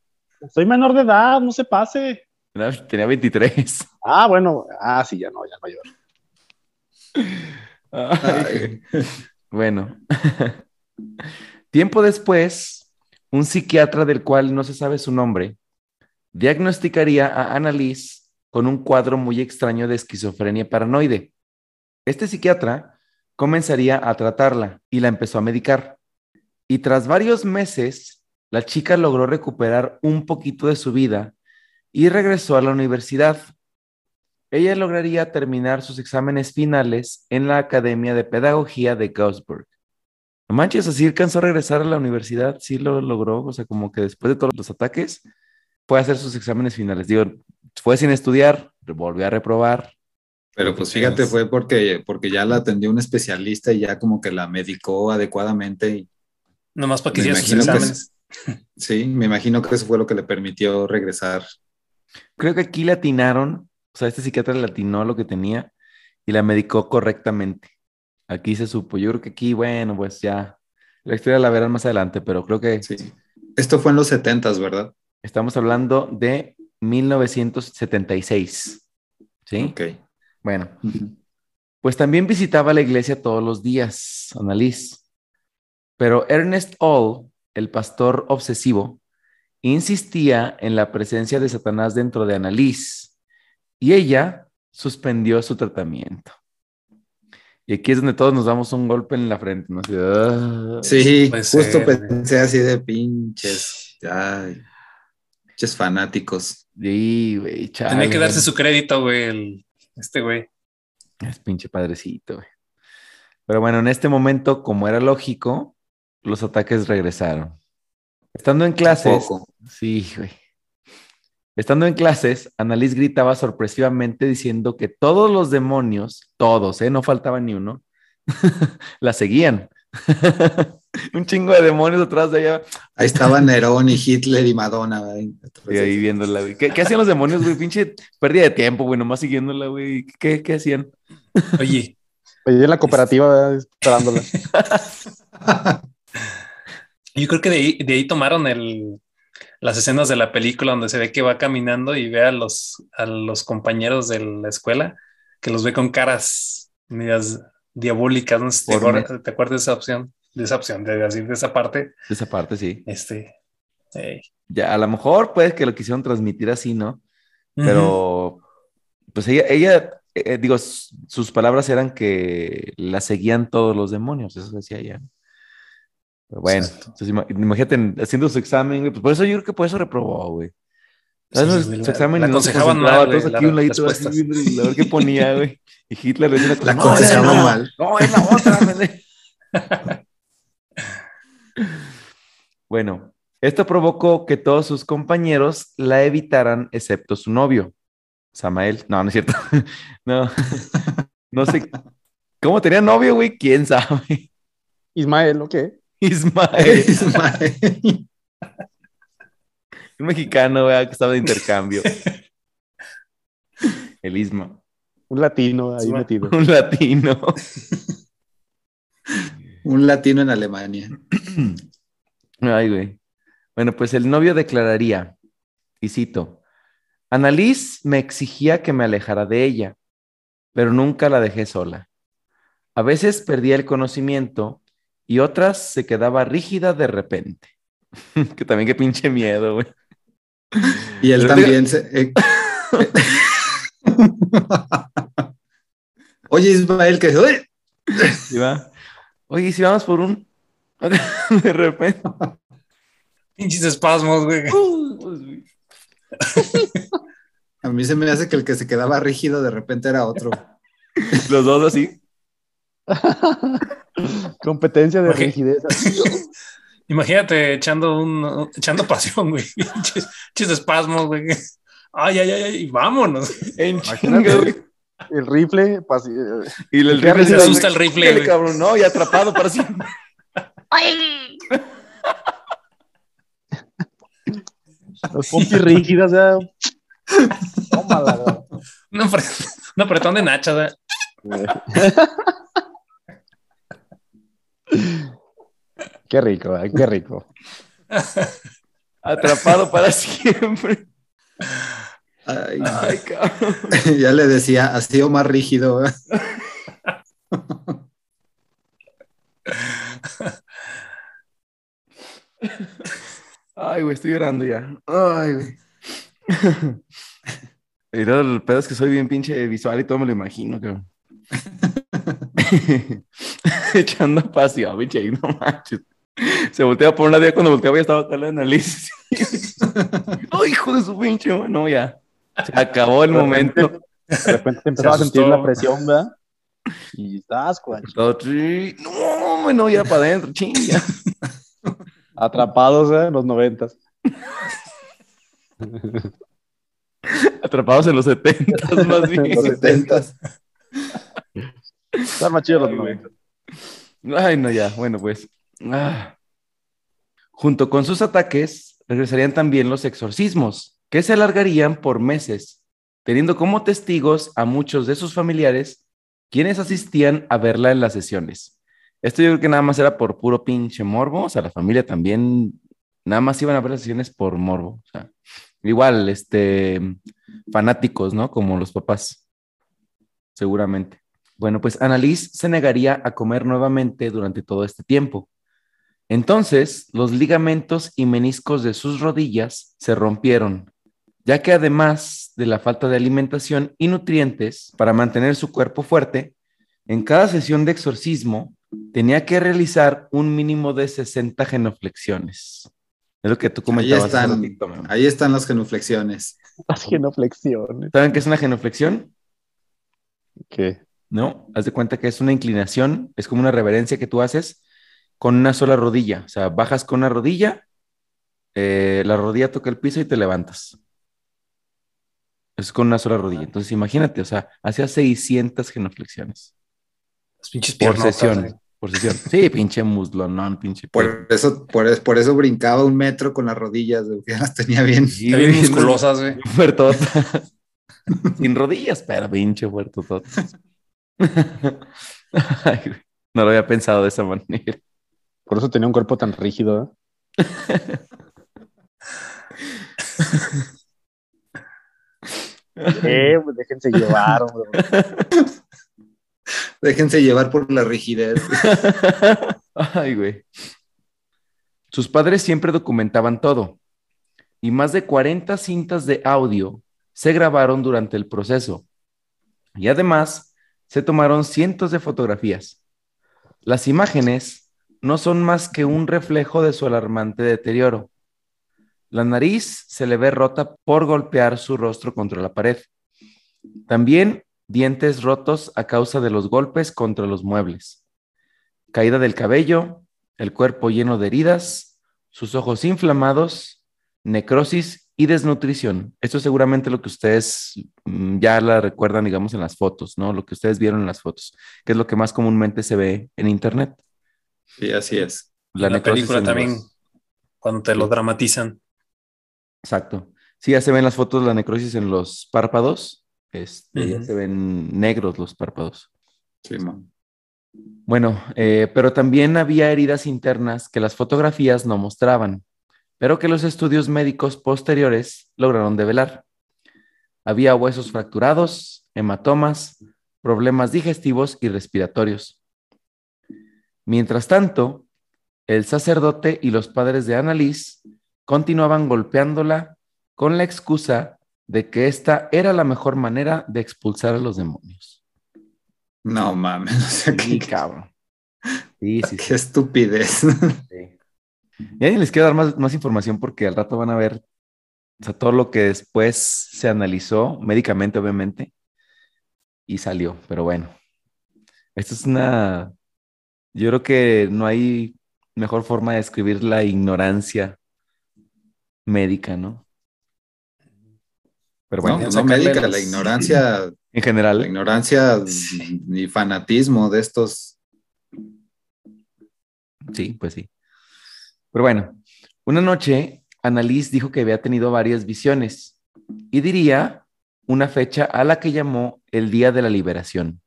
Soy menor de edad, no se pase. Tenía- Tenía 23. Ah, bueno, ah, sí, ya no, ya mayor. Ay, Bueno, [LAUGHS] tiempo después, un psiquiatra del cual no se sabe su nombre, diagnosticaría a Annalise con un cuadro muy extraño de esquizofrenia paranoide. Este psiquiatra comenzaría a tratarla y la empezó a medicar. Y tras varios meses, la chica logró recuperar un poquito de su vida y regresó a la universidad. Ella lograría terminar sus exámenes finales en la Academia de Pedagogía de Gaussburg. No manches, así alcanzó a regresar a la universidad, sí lo logró, o sea, como que después de todos los ataques, fue a hacer sus exámenes finales. Digo, fue sin estudiar, volvió a reprobar. Pero pues fíjate, fue porque, porque ya la atendió un especialista y ya como que la medicó adecuadamente. Y, Nomás para que hiciera sus que exámenes. [LAUGHS] sí, me imagino que eso fue lo que le permitió regresar. Creo que aquí le atinaron, o sea, este psiquiatra le atinó lo que tenía y la medicó correctamente. Aquí se supo. Yo creo que aquí, bueno, pues ya, la historia la verán más adelante, pero creo que Sí. Esto fue en los setentas, ¿verdad? Estamos hablando de 1976. ¿Sí? Ok. Bueno, pues también visitaba la iglesia todos los días, Annalise. Pero Ernest All, el pastor obsesivo, insistía en la presencia de Satanás dentro de Annalise y ella suspendió su tratamiento. Y aquí es donde todos nos damos un golpe en la frente, ¿no? Así, ah. Sí, justo ser, pensé así de pinches. Ay, pinches fanáticos. Sí, güey, chale, Tenía que darse su crédito, güey, el- este güey. Es pinche padrecito, güey. Pero bueno, en este momento, como era lógico, los ataques regresaron. Estando en clases, sí, güey. Estando en clases, Annalise gritaba sorpresivamente diciendo que todos los demonios, todos, ¿eh? No faltaba ni uno, [LAUGHS] la seguían. [LAUGHS] [LAUGHS] Un chingo de demonios atrás de ella. Ahí estaban Nerón y Hitler y Madonna. güey. Y ahí viéndola, güey. ¿Qué, qué hacían los demonios, güey? Pinche pérdida de tiempo, güey, nomás siguiéndola, güey. ¿Qué, qué hacían? Oye, Oye, en la cooperativa ¿verdad? esperándola. [LAUGHS] yo creo que de ahí, de ahí tomaron el, las escenas de la película donde se ve que va caminando y ve a los, a los compañeros de la escuela, que los ve con caras medias diabólicas. No sé si te, acuerdas, ¿te acuerdas de esa opción, de esa opción, de decir de esa parte. De esa parte, sí. Este, eh, Ya, a lo mejor puede que lo quisieron transmitir así, ¿no? Pero, pues ella, ella eh, digo, s- sus palabras eran que la seguían todos los demonios, eso decía ella. Pero bueno, entonces, ima- imagínate en- haciendo su examen, güey, pues por eso yo creo que por eso reprobó, güey. Sí, güey, su la- examen la se aconsejaban mal, todos aquí la- un ladito así, a ver qué ponía, güey. Y Hitler le decía, [LAUGHS] La aconsejaban no, mal. No, es la otra. [LAUGHS] [LAUGHS] pendejo". [LAUGHS] bueno, esto provocó que todos sus compañeros la evitaran, excepto su novio, Samael. No, no es cierto. [LAUGHS] no, [LAUGHS] no sé. ¿Cómo tenía novio, güey? ¿Quién sabe? Ismael, ¿o qué? Ismael, Ismael. un mexicano, güey, que estaba de intercambio. El Isma, Un latino ahí Ismael. metido. un latino. Un latino en Alemania. [CLEARS THROAT] Ay, güey. Bueno, pues el novio declararía, y cito, Annalise me exigía que me alejara de ella, pero nunca la dejé sola. A veces perdía el conocimiento y otras se quedaba rígida de repente. [LAUGHS] que también qué pinche miedo, güey. Y él Pero también se. eh, [LAUGHS] Oye, Ismael, que. ¿Sí va? Oye, ¿y si vamos por un... [LAUGHS] de repente... Pinches espasmos, güey. [LAUGHS] A mí se me hace que el que se quedaba rígido de repente era otro. Los dos así. Competencia de rigidez. [LAUGHS] Imagínate echando un, echando pasión, güey. Pinches espasmos, güey. Ay, ay, ay, ay, y vámonos. En chinga, güey. El rifle, eh, Y el Qué rifle Se asusta el rifle, güey. cabrón, no, y atrapado para siempre. [LAUGHS] los pompis rígidas, ya. Tómala, güey. Un, apre- un apretón de nachas, güey. [LAUGHS] Qué rico, eh, qué rico. [LAUGHS] Atrapado para siempre. Ay, Ay, cabrón. [LAUGHS] ya le decía, así o más rígido. ¿eh? Ay, güey, estoy llorando ya. Ay, güey. [LAUGHS] Y el pedo es que soy bien pinche visual y todo me lo imagino, cabrón. [LAUGHS] Echando pasión, pinche, no manches. Se volteaba por un lado y cuando volteaba ya estaba acá la nariz. Ay, hijo de su pinche, no, ya. Se acabó el momento. De repente te empezaba a Se sentir la presión, ¿verdad? Y estás, No, güey, no, ya para adentro, chinga. Atrapados ¿eh? en los noventas. Atrapados en los 70 [LAUGHS] más bien. Los setentas. [LAUGHS] Están más chidos los noventas. Ay, no, ya, bueno, pues. Ah. Junto con sus ataques, regresarían también los exorcismos, que se alargarían por meses, teniendo como testigos a muchos de sus familiares, quienes asistían a verla en las sesiones. Esto yo creo que nada más era por puro pinche morbo, o sea, la familia también, nada más iban a ver las sesiones por morbo, o sea, igual, este, fanáticos, ¿no? Como los papás, seguramente. Bueno, pues Annalise se negaría a comer nuevamente durante todo este tiempo. Entonces, los ligamentos y meniscos de sus rodillas se rompieron, ya que además de la falta de alimentación y nutrientes para mantener su cuerpo fuerte, en cada sesión de exorcismo tenía que realizar un mínimo de 60 genuflexiones. Es lo que tú Ahí comentabas. están, ratito, ahí están las genuflexiones. Las genuflexiones. ¿Saben qué es una genuflexión? ¿Qué? ¿No? Haz de cuenta que es una inclinación, es como una reverencia que tú haces con una sola rodilla. O sea, bajas con una rodilla, eh, la rodilla toca el piso y te levantas. Es con una sola rodilla. Entonces, imagínate, o sea, hacía 600 genuflexiones Las pinches por piernotas, sesión. ¿eh? Por sesión. Sí, pinche muslonón, pinche. Por eso, por, es- por eso brincaba un metro con las rodillas, que las tenía bien. Sí, Está bien musculosas, güey. Fuertotas. [LAUGHS] Sin rodillas, pero pinche [LAUGHS] güey, No lo había pensado de esa manera. Por eso tenía un cuerpo tan rígido. ¿eh? [LAUGHS] Eh, pues déjense llevar, hombre. [LAUGHS] Déjense llevar por la rigidez. [LAUGHS] Ay, güey. Sus padres siempre documentaban todo y más de 40 cintas de audio se grabaron durante el proceso. Y además se tomaron cientos de fotografías. Las imágenes no son más que un reflejo de su alarmante deterioro. La nariz se le ve rota por golpear su rostro contra la pared. También dientes rotos a causa de los golpes contra los muebles. Caída del cabello, el cuerpo lleno de heridas, sus ojos inflamados, necrosis y desnutrición. Esto es seguramente lo que ustedes mm, ya la recuerdan, digamos, en las fotos, ¿no? Lo que ustedes vieron en las fotos, que es lo que más comúnmente se ve en Internet. Sí, así es. La, necrosis película también, cuando te lo dramatizan. Exacto. Sí, ya se ven las fotos, la necrosis en los párpados. Este, Ya se ven negros los párpados. Sí, man. Bueno, eh, pero también había heridas internas que las fotografías no mostraban, pero que los estudios médicos posteriores lograron develar. Había huesos fracturados, hematomas, problemas digestivos y respiratorios. Mientras tanto, el sacerdote y los padres de Annalise continuaban golpeándola con la excusa de que esta era la mejor manera de expulsar a los demonios. No mames, [LAUGHS] o sea, Sí, qué, cabrón. Sí, sí, sí. qué estupidez. Sí. Y ahí les quiero dar más, más información porque al rato van a ver o sea, todo lo que después se analizó médicamente, obviamente, y salió. Pero bueno, esto es una. Yo creo que no hay mejor forma de describir la ignorancia médica, ¿no? Pero bueno, no, médica, la ignorancia, en la general, ignorancia y fanatismo de estos. Sí, pues sí. Pero bueno, una noche, Annalise dijo que había tenido varias visiones y diría una fecha a la que llamó el Día de la Liberación.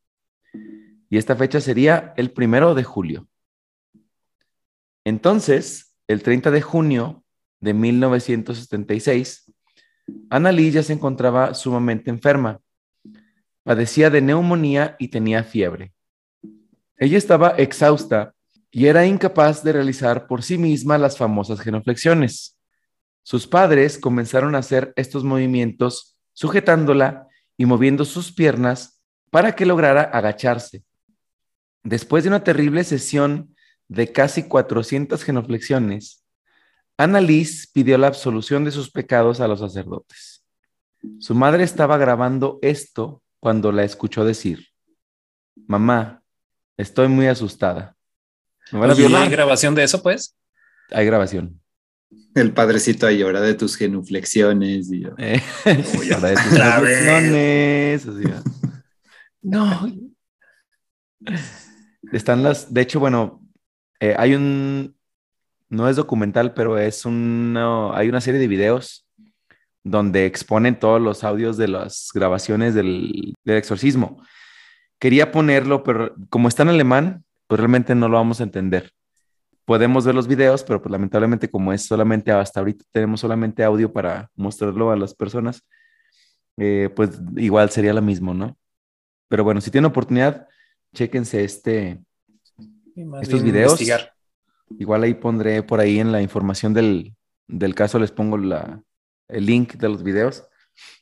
Y esta fecha sería el primero de julio. Entonces, el 30 de junio de 1976, Annalise ya se encontraba sumamente enferma. Padecía de neumonía y tenía fiebre. Ella estaba exhausta y era incapaz de realizar por sí misma las famosas genuflexiones. Sus padres comenzaron a hacer estos movimientos sujetándola y moviendo sus piernas para que lograra agacharse. Después de una terrible sesión de casi 400 genuflexiones, Annalise pidió la absolución de sus pecados a los sacerdotes. Su madre estaba grabando esto cuando la escuchó decir, Mamá, estoy muy asustada. Me van a Oye, ¿y violar. ¿Hay grabación de eso, pues? Hay grabación. El padrecito ahí llora de tus genuflexiones. Y yo, [LAUGHS] Eh, de tus así, ¿no? No. Están las, de hecho, bueno, eh, hay un, no es documental, pero es un, no, hay una serie de videos donde exponen todos los audios de las grabaciones del, del exorcismo. Quería ponerlo, pero como está en alemán, pues realmente no lo vamos a entender. Podemos ver los videos, pero pues lamentablemente como es solamente hasta ahorita tenemos solamente audio para mostrarlo a las personas, eh, pues igual sería lo mismo, ¿no? Pero bueno, si tienen oportunidad, chéquense este, Estos videos. investigar. Igual ahí pondré por ahí en la información del, del caso, les pongo la, el link de los videos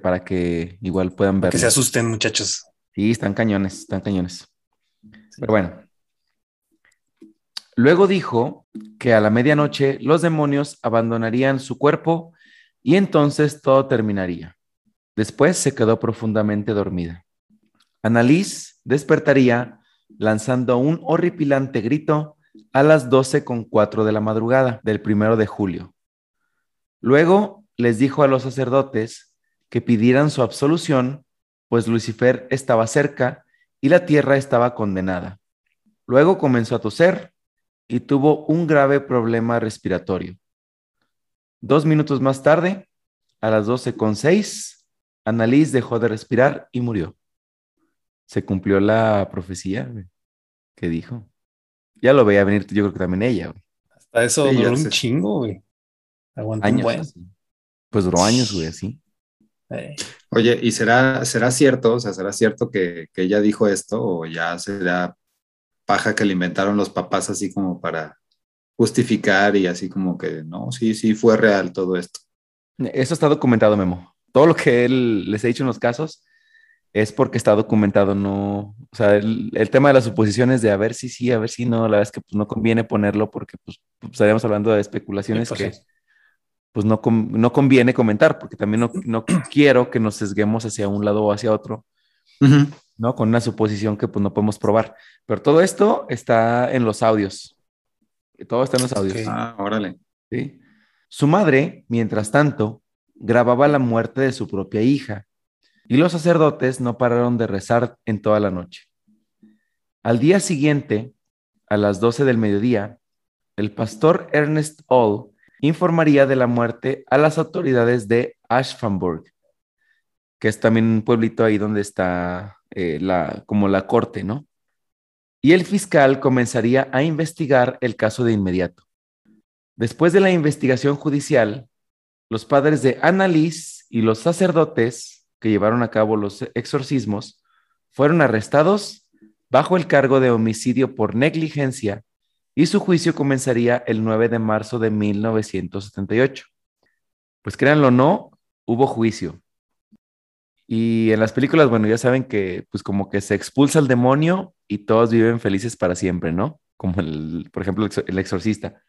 para que igual puedan ver. Que se asusten, muchachos. Sí, están cañones, están cañones. Pero bueno. Luego dijo que a la medianoche los demonios abandonarían su cuerpo y entonces todo terminaría. Después se quedó profundamente dormida. Annalise despertaría lanzando un horripilante grito a las doce con cuatro de la madrugada del primero de julio. Luego les dijo a los sacerdotes que pidieran su absolución, pues Lucifer estaba cerca y la tierra estaba condenada. Luego comenzó a toser y tuvo un grave problema respiratorio. Dos minutos más tarde, a las doce con seis, Annalise dejó de respirar y murió. Se cumplió la profecía que dijo. Ya lo veía venir, yo creo que también ella. Hasta eso duró un chingo, güey. Aguantó años. Pues duró años, güey, así. Eh. Oye, ¿y será, será cierto? O sea, ¿será cierto que, que ella dijo esto o ya será paja que le inventaron los papás así como para justificar y así como que no, sí, sí fue real todo esto? Eso está documentado, Memo. Todo lo que él les ha dicho en los casos es porque está documentado, no, o sea, el, tema de las suposiciones de a ver si sí, a ver si no, la verdad es que pues, no conviene ponerlo porque pues, pues estaríamos hablando de especulaciones pues que pues no, no conviene comentar, porque también no, no, quiero que nos sesguemos hacia un lado o hacia otro, ¿no? Con una suposición que pues no podemos probar. Pero todo esto está en los audios. Todo está en los audios. Ah, órale. Sí. Su madre, mientras tanto, grababa la muerte de su propia hija y los sacerdotes no pararon de rezar en toda la noche. Al día siguiente, a las 12 del mediodía, el pastor Ernest All informaría de la muerte a las autoridades de Ashfamburg, que es también un pueblito ahí donde está eh, la, como la corte, ¿no? Y el fiscal comenzaría a investigar el caso de inmediato. Después de la investigación judicial, los padres de Annalise y los sacerdotes que llevaron a cabo los exorcismos fueron arrestados bajo el cargo de homicidio por negligencia y su juicio comenzaría el 9 de marzo de 1978. Pues créanlo o no, hubo juicio. Y en las películas, bueno, ya saben que pues como que se expulsa el demonio y todos viven felices para siempre, ¿no? Como el, por ejemplo, el exorcista.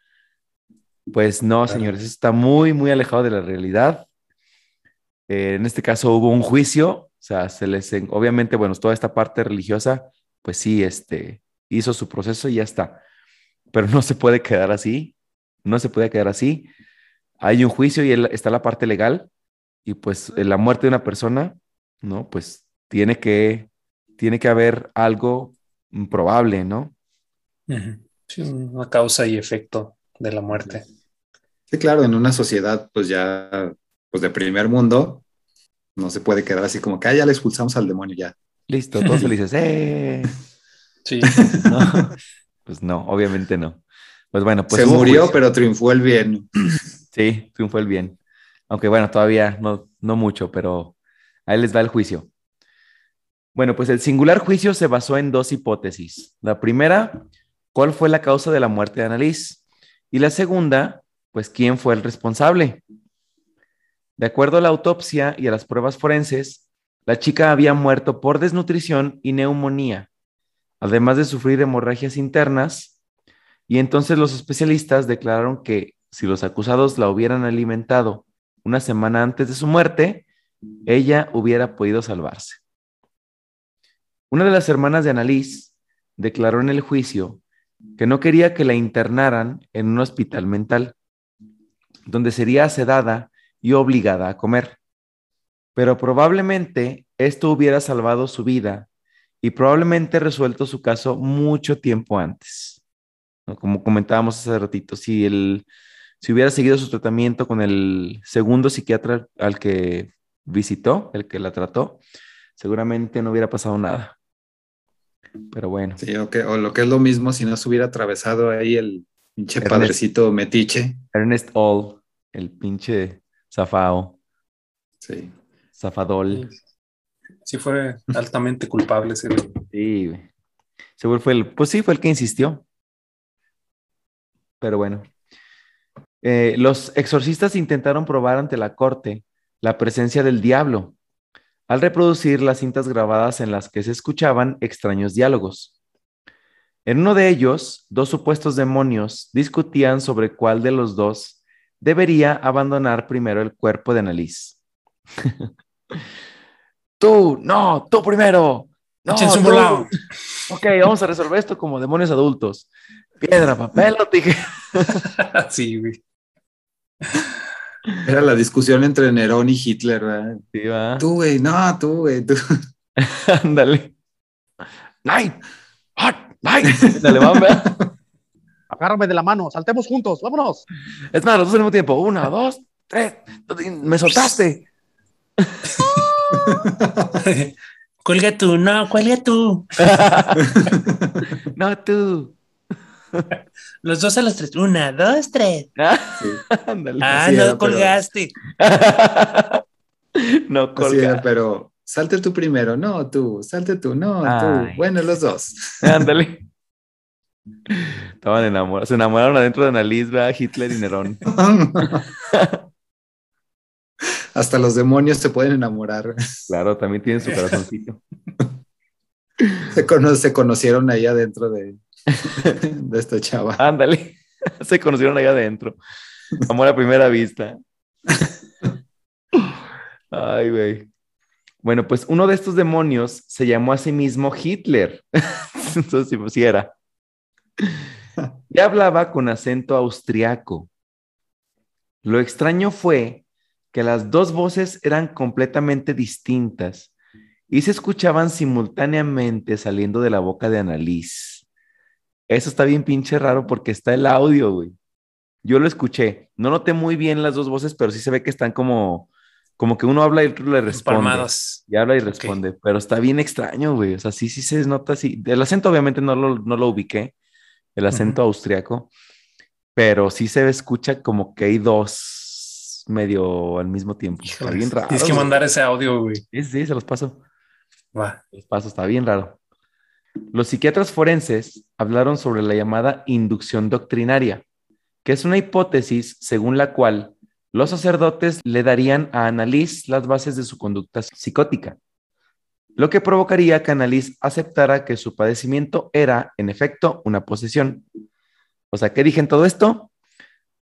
Pues no, señores, está muy, muy alejado de la realidad. Eh, en este caso hubo un juicio, o sea, se les, obviamente, bueno, toda esta parte religiosa, pues sí, este, hizo su proceso y ya está. Pero no se puede quedar así, no se puede quedar así. Hay un juicio y está la parte legal y pues la muerte de una persona, ¿no? Pues tiene que, tiene que haber algo probable, ¿no? Sí, una causa y efecto de la muerte. Sí, claro, en una sociedad pues ya pues de primer mundo, no se puede quedar así como que ah, ya le expulsamos al demonio ya. Listo, todos [LAUGHS] felices. ¡Eh! Sí. [LAUGHS] Pues no, obviamente no. Pues bueno, pues. Se murió, pero triunfó el bien. Sí, triunfó el bien. Aunque bueno, todavía no, no mucho, pero ahí les va el juicio. Bueno, pues el singular juicio se basó en dos hipótesis. La primera, ¿cuál fue la causa de la muerte de Annalise? Y la segunda, pues, ¿quién fue el responsable? De acuerdo a la autopsia y a las pruebas forenses, la chica había muerto por desnutrición y neumonía, además de sufrir hemorragias internas, y entonces los especialistas declararon que si los acusados la hubieran alimentado una semana antes de su muerte, ella hubiera podido salvarse. Una de las hermanas de Annalise declaró en el juicio que no quería que la internaran en un hospital mental, donde sería sedada y obligada a comer. Pero probablemente esto hubiera salvado su vida y probablemente resuelto su caso mucho tiempo antes. Como comentábamos hace ratito, si, el, si hubiera seguido su tratamiento con el segundo psiquiatra al que visitó, el que la trató, seguramente no hubiera pasado nada. Pero bueno. Sí, o, o lo que es lo mismo si no se hubiera atravesado ahí el pinche padrecito metiche. Ernest All, el pinche Zafao. Sí. Zafadol. Sí, fue altamente culpable ese Sí, seguro fue el, pues sí, fue el que insistió. Pero bueno. Eh, los exorcistas intentaron probar ante la corte la presencia del diablo, al reproducir las cintas grabadas en las que se escuchaban extraños diálogos. En uno de ellos, dos supuestos demonios discutían sobre cuál de los dos debería abandonar primero el cuerpo de Annalise. [LAUGHS] tú, no, tú primero. No, tú. Ok, vamos a resolver esto como demonios adultos. Piedra, papel o tijera. [LAUGHS] sí, güey. Era la discusión entre Nerón y Hitler, ¿verdad? Sí, va. Tú, güey, no, tú, güey, tú. [LAUGHS] Ándale. Night. Hot. Night. Dale, vamos. Agárrame de la mano, saltemos juntos, vámonos. Es más, los dos al mismo tiempo. Una, dos, tres. Me soltaste. [LAUGHS] cuelga tú, no, cuelga tú. [LAUGHS] no, tú. Los dos a los tres. Una, dos, tres. Sí. Ah, Así no era, pero- colgaste. no Así colga. era, pero salte tú primero, no, tú, salte tú, no, Ay. tú. Bueno, los dos. Ándale. Estaban enamorados. Se enamoraron adentro de Annalise, ¿verdad? Hitler y Nerón. [LAUGHS] Hasta los demonios se pueden enamorar. Claro, también tienen su corazoncito. Se, cono- se conocieron ahí adentro de, de esta chava. Ándale. Se conocieron allá adentro. Amor a primera vista. Ay, güey. Bueno, pues uno de estos demonios se llamó a sí mismo Hitler. [LAUGHS] Entonces, sí, pues sí era. Y hablaba con acento austriaco. Lo extraño fue que las dos voces eran completamente distintas y se escuchaban simultáneamente saliendo de la boca de Annalise. Eso está bien pinche raro porque está el audio, güey. Yo lo escuché. No noté muy bien las dos voces, pero sí se ve que están como, como que uno habla y el otro le responde. Palmadas. Y habla y responde, pero está bien extraño, güey. O sea, sí, sí se nota así. El acento obviamente no lo, no lo ubiqué, el acento austriaco, pero sí se escucha como que hay dos medio al mismo tiempo. Está bien raro. Tienes que mandar ese audio, güey. Sí, sí, se los paso. Los paso, está bien raro. Los psiquiatras forenses hablaron sobre la llamada inducción doctrinaria, que es una hipótesis según la cual los sacerdotes le darían a Annalise las bases de su conducta psicótica, lo que provocaría que Annalise aceptara que su padecimiento era, en efecto, una posesión. O sea, ¿qué dije en todo esto?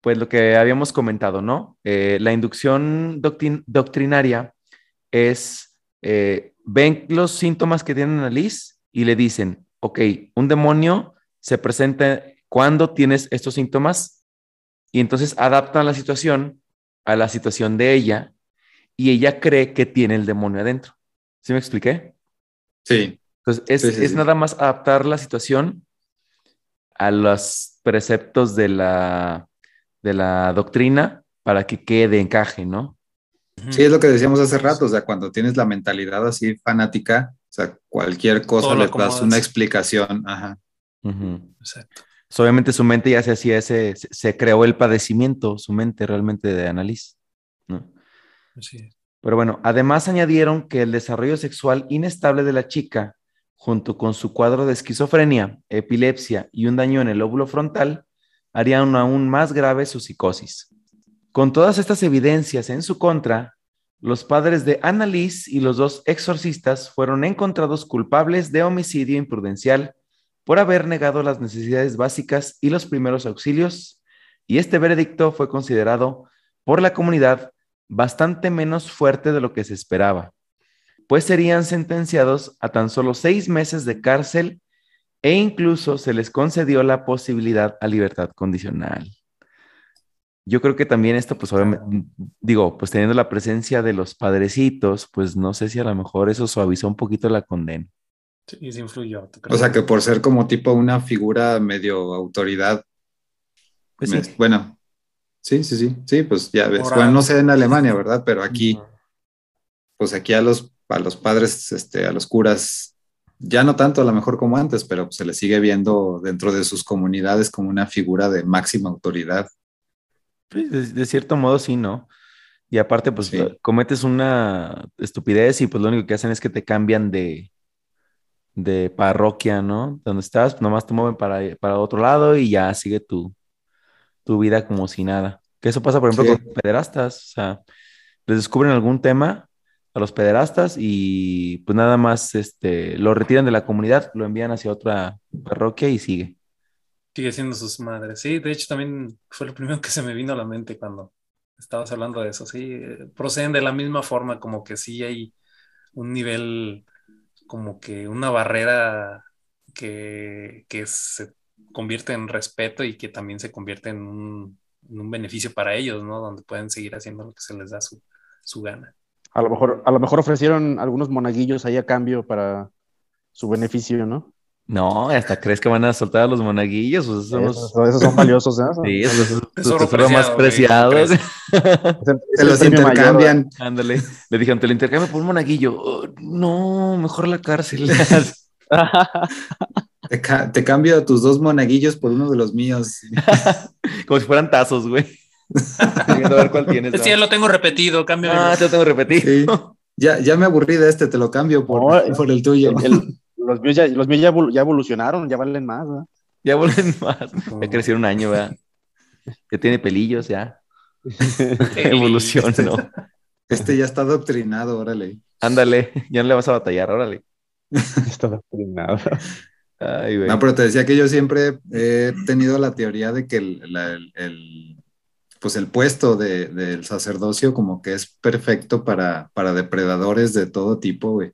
Pues lo que habíamos comentado, ¿no? Eh, la inducción doctrin- doctrinaria es, eh, ven los síntomas que tiene Annalise y le dicen, ok, un demonio se presenta cuando tienes estos síntomas y entonces adaptan la situación a la situación de ella y ella cree que tiene el demonio adentro. ¿Sí me expliqué? Sí, Entonces, es, Sí, sí, es sí. nada más adaptar la situación a los preceptos de la, de la doctrina para que quede encaje, ¿no? sí, es lo que decíamos hace rato, o sea, cuando tienes la mentalidad así fanática, o sea, cualquier cosa le das una explicación, ajá. Exacto. Pues, obviamente su mente ya se hacía ese, se, creó el padecimiento, su mente realmente de Annalise, ¿no? Así es. Pero bueno, además añadieron que el desarrollo sexual inestable de la chica, junto con su cuadro de esquizofrenia, epilepsia y un daño en el lóbulo frontal, harían aún más grave su psicosis. Con todas estas evidencias en su contra, los padres de Annalise y los dos exorcistas fueron encontrados culpables de homicidio imprudencial por haber negado las necesidades básicas y los primeros auxilios, y este veredicto fue considerado por la comunidad bastante menos fuerte de lo que se esperaba, pues serían sentenciados a tan solo seis meses de cárcel e incluso se les concedió la posibilidad a libertad condicional. Yo creo que también esto, pues obviamente, digo, pues teniendo la presencia de los padrecitos, pues no sé si a lo mejor eso suavizó un poquito la condena. Sí, sí influyó. ¿tú O sea, que por ser como tipo una figura medio autoridad, Pues me- sí. bueno, sí, sí, sí, sí, pues ya ves, bueno, no sé en Alemania, ¿verdad? Pero aquí, pues aquí a los, a los padres, este, a los curas, ya no tanto a lo mejor como antes, pero se les sigue viendo dentro de sus comunidades como una figura de máxima autoridad. Pues, de, de cierto modo sí, ¿no? Y aparte, pues Sí. cometes una estupidez y pues lo único que hacen es que te cambian de, de parroquia, ¿no? Donde estás, pues, nomás te mueven para, para otro lado y ya sigue tu, tu vida como si nada. Que eso pasa, por ejemplo, Sí. con pederastas. O sea, les descubren algún tema a los pederastas y pues nada más este, lo retiran de la comunidad, lo envían hacia otra parroquia y sigue. Sigue siendo sus madres. Sí, de hecho también fue lo primero [LAUGHS] que se me vino a la mente cuando estabas hablando de eso. Sí, proceden de la misma forma, como que sí hay un nivel, como que una barrera que, que se convierte en respeto y que también se convierte en un, beneficio para ellos, ¿no? Donde pueden seguir haciendo lo que se les da su, su gana. A lo, mejor, a lo mejor ofrecieron algunos monaguillos ahí a cambio para su beneficio, ¿no? No, hasta crees que van a soltar a los monaguillos. esos, son valiosos, ¿eh? Sí, esos son más preciados. [LAUGHS] Se los intercambian. Ándale. Le dijeron, te lo intercambio por un monaguillo. Oh, no, mejor la cárcel. [LAUGHS] [LAUGHS] te, cambio tus dos monaguillos por uno de los míos. [LAUGHS] Como si fueran tazos, güey. a ver cuál tienes. Sí, ya lo tengo repetido, cambio. Ah, te lo tengo repetido. Ya, ya me aburrí de este, te lo cambio por, por el tuyo. los míos, ya, los míos ya, evolucionaron, ya valen más, ¿verdad? Ya valen más. Ya creció un año, ¿verdad? Ya tiene pelillos, ya. [LAUGHS] Evolución, ¿no? Este ya está adoctrinado, órale. Ándale, ya no le vas a batallar, órale. está adoctrinado. No, pero te decía que yo siempre he tenido la teoría de que el, pues el puesto del sacerdocio como que es perfecto para, para depredadores de todo tipo, güey.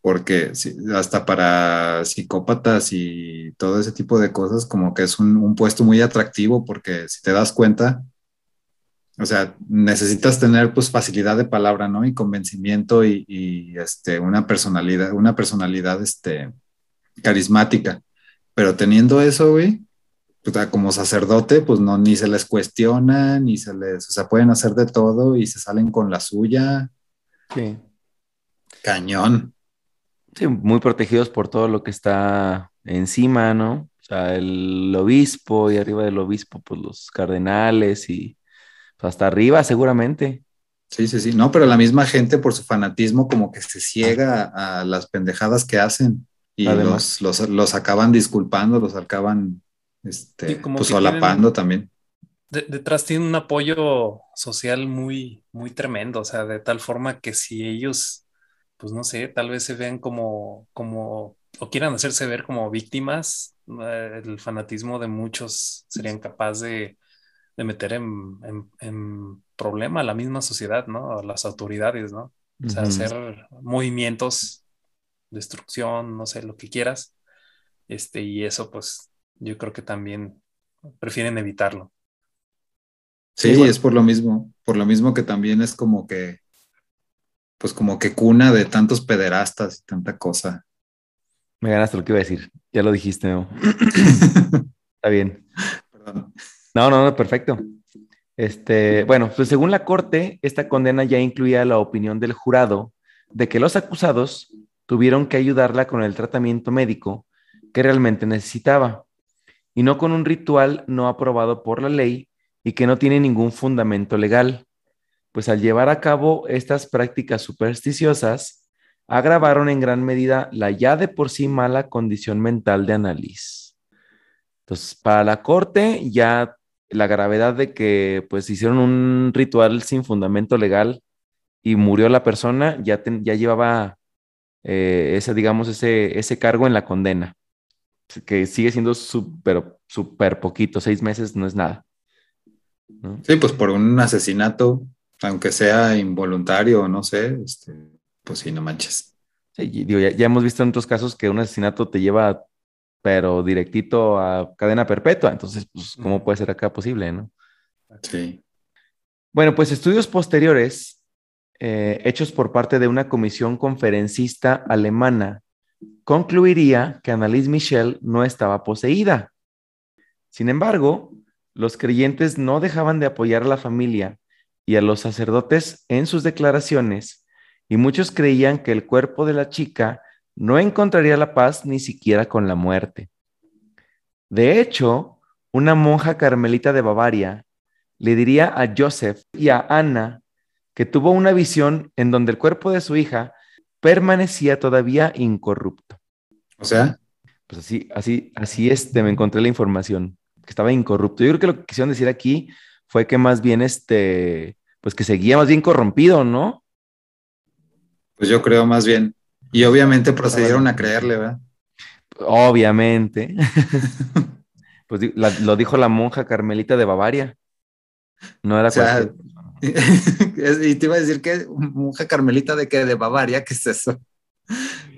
Porque hasta para psicópatas y todo ese tipo de cosas, como que es un, puesto muy atractivo porque si te das cuenta, o sea, necesitas tener pues facilidad de palabra, ¿no? Y convencimiento y, y este, una personalidad, una personalidad, este, carismática. Pero teniendo eso, güey, pues, como sacerdote, pues no, ni se les cuestiona, ni se les, o sea, pueden hacer de todo y se salen con la suya. Sí. Cañón. Sí, muy protegidos por todo lo que está encima, ¿no? O sea, el obispo y arriba del obispo, pues los cardenales y pues, hasta arriba seguramente. Sí, sí, sí. No, pero la misma gente por su fanatismo como que se ciega a las pendejadas que hacen y los, los, acaban disculpando, los acaban este, pues solapando también. detrás tienen un apoyo social muy, muy tremendo, o sea, de tal forma que si ellos, pues no sé, tal vez se vean como, como, o quieran hacerse ver como víctimas, eh, el fanatismo de muchos serían capaz de, de meter en, en, problema a la misma sociedad, ¿no? A las autoridades, ¿no? O sea, hacer movimientos destrucción, no sé, lo que quieras. Este, y eso, pues, yo creo que también prefieren evitarlo. Sí, es por lo mismo, por lo mismo que también es como que, pues como que cuna de tantos pederastas y tanta cosa. Me ganaste lo que iba a decir, ya lo dijiste, ¿no? [COUGHS] Está bien. Perdón. No, no, no, perfecto. Este, bueno, pues según la corte, esta condena ya incluía la opinión del jurado de que los acusados tuvieron que ayudarla con el tratamiento médico que realmente necesitaba, y no con un ritual no aprobado por la ley y que no tiene ningún fundamento legal, pues al llevar a cabo estas prácticas supersticiosas, agravaron en gran medida la ya de por sí mala condición mental de Annalise. Entonces, para la corte, ya la gravedad de que pues hicieron un ritual sin fundamento legal y murió la persona, ya, ya llevaba eh, ese, digamos, ese, ese cargo en la condena, que sigue siendo súper super poquito, seis meses no es nada. Sí, pues por un asesinato, aunque sea involuntario, no sé, este, pues sí, no manches. ya, hemos visto en otros casos que un asesinato te lleva, pero directito a cadena perpetua, entonces, pues, ¿cómo puede ser acá posible, no? Sí. Bueno, pues estudios posteriores eh, hechos por parte de una comisión conferencista alemana, concluiría que Annalise Michel no estaba poseída. Sin embargo, los creyentes no dejaban de apoyar a la familia y a los sacerdotes en sus declaraciones, y muchos creían que el cuerpo de la chica no encontraría la paz ni siquiera con la muerte. De hecho, una monja carmelita de Bavaria le diría a Joseph y a Ana que tuvo una visión en donde el cuerpo de su hija permanecía todavía incorrupto. O sea. Pues así, así, así este, me encontré la información, que estaba incorrupto. Yo creo que lo que quisieron decir aquí fue que más bien este, pues que seguía más bien corrompido, ¿no? Pues yo creo más bien. Y obviamente procedieron a creerle, ¿verdad? Obviamente. [LAUGHS] pues la- lo dijo la monja carmelita de Bavaria. No era O sea, cualquier- [LAUGHS] y te iba a decir que monja carmelita de que de Bavaria, ¿qué es eso?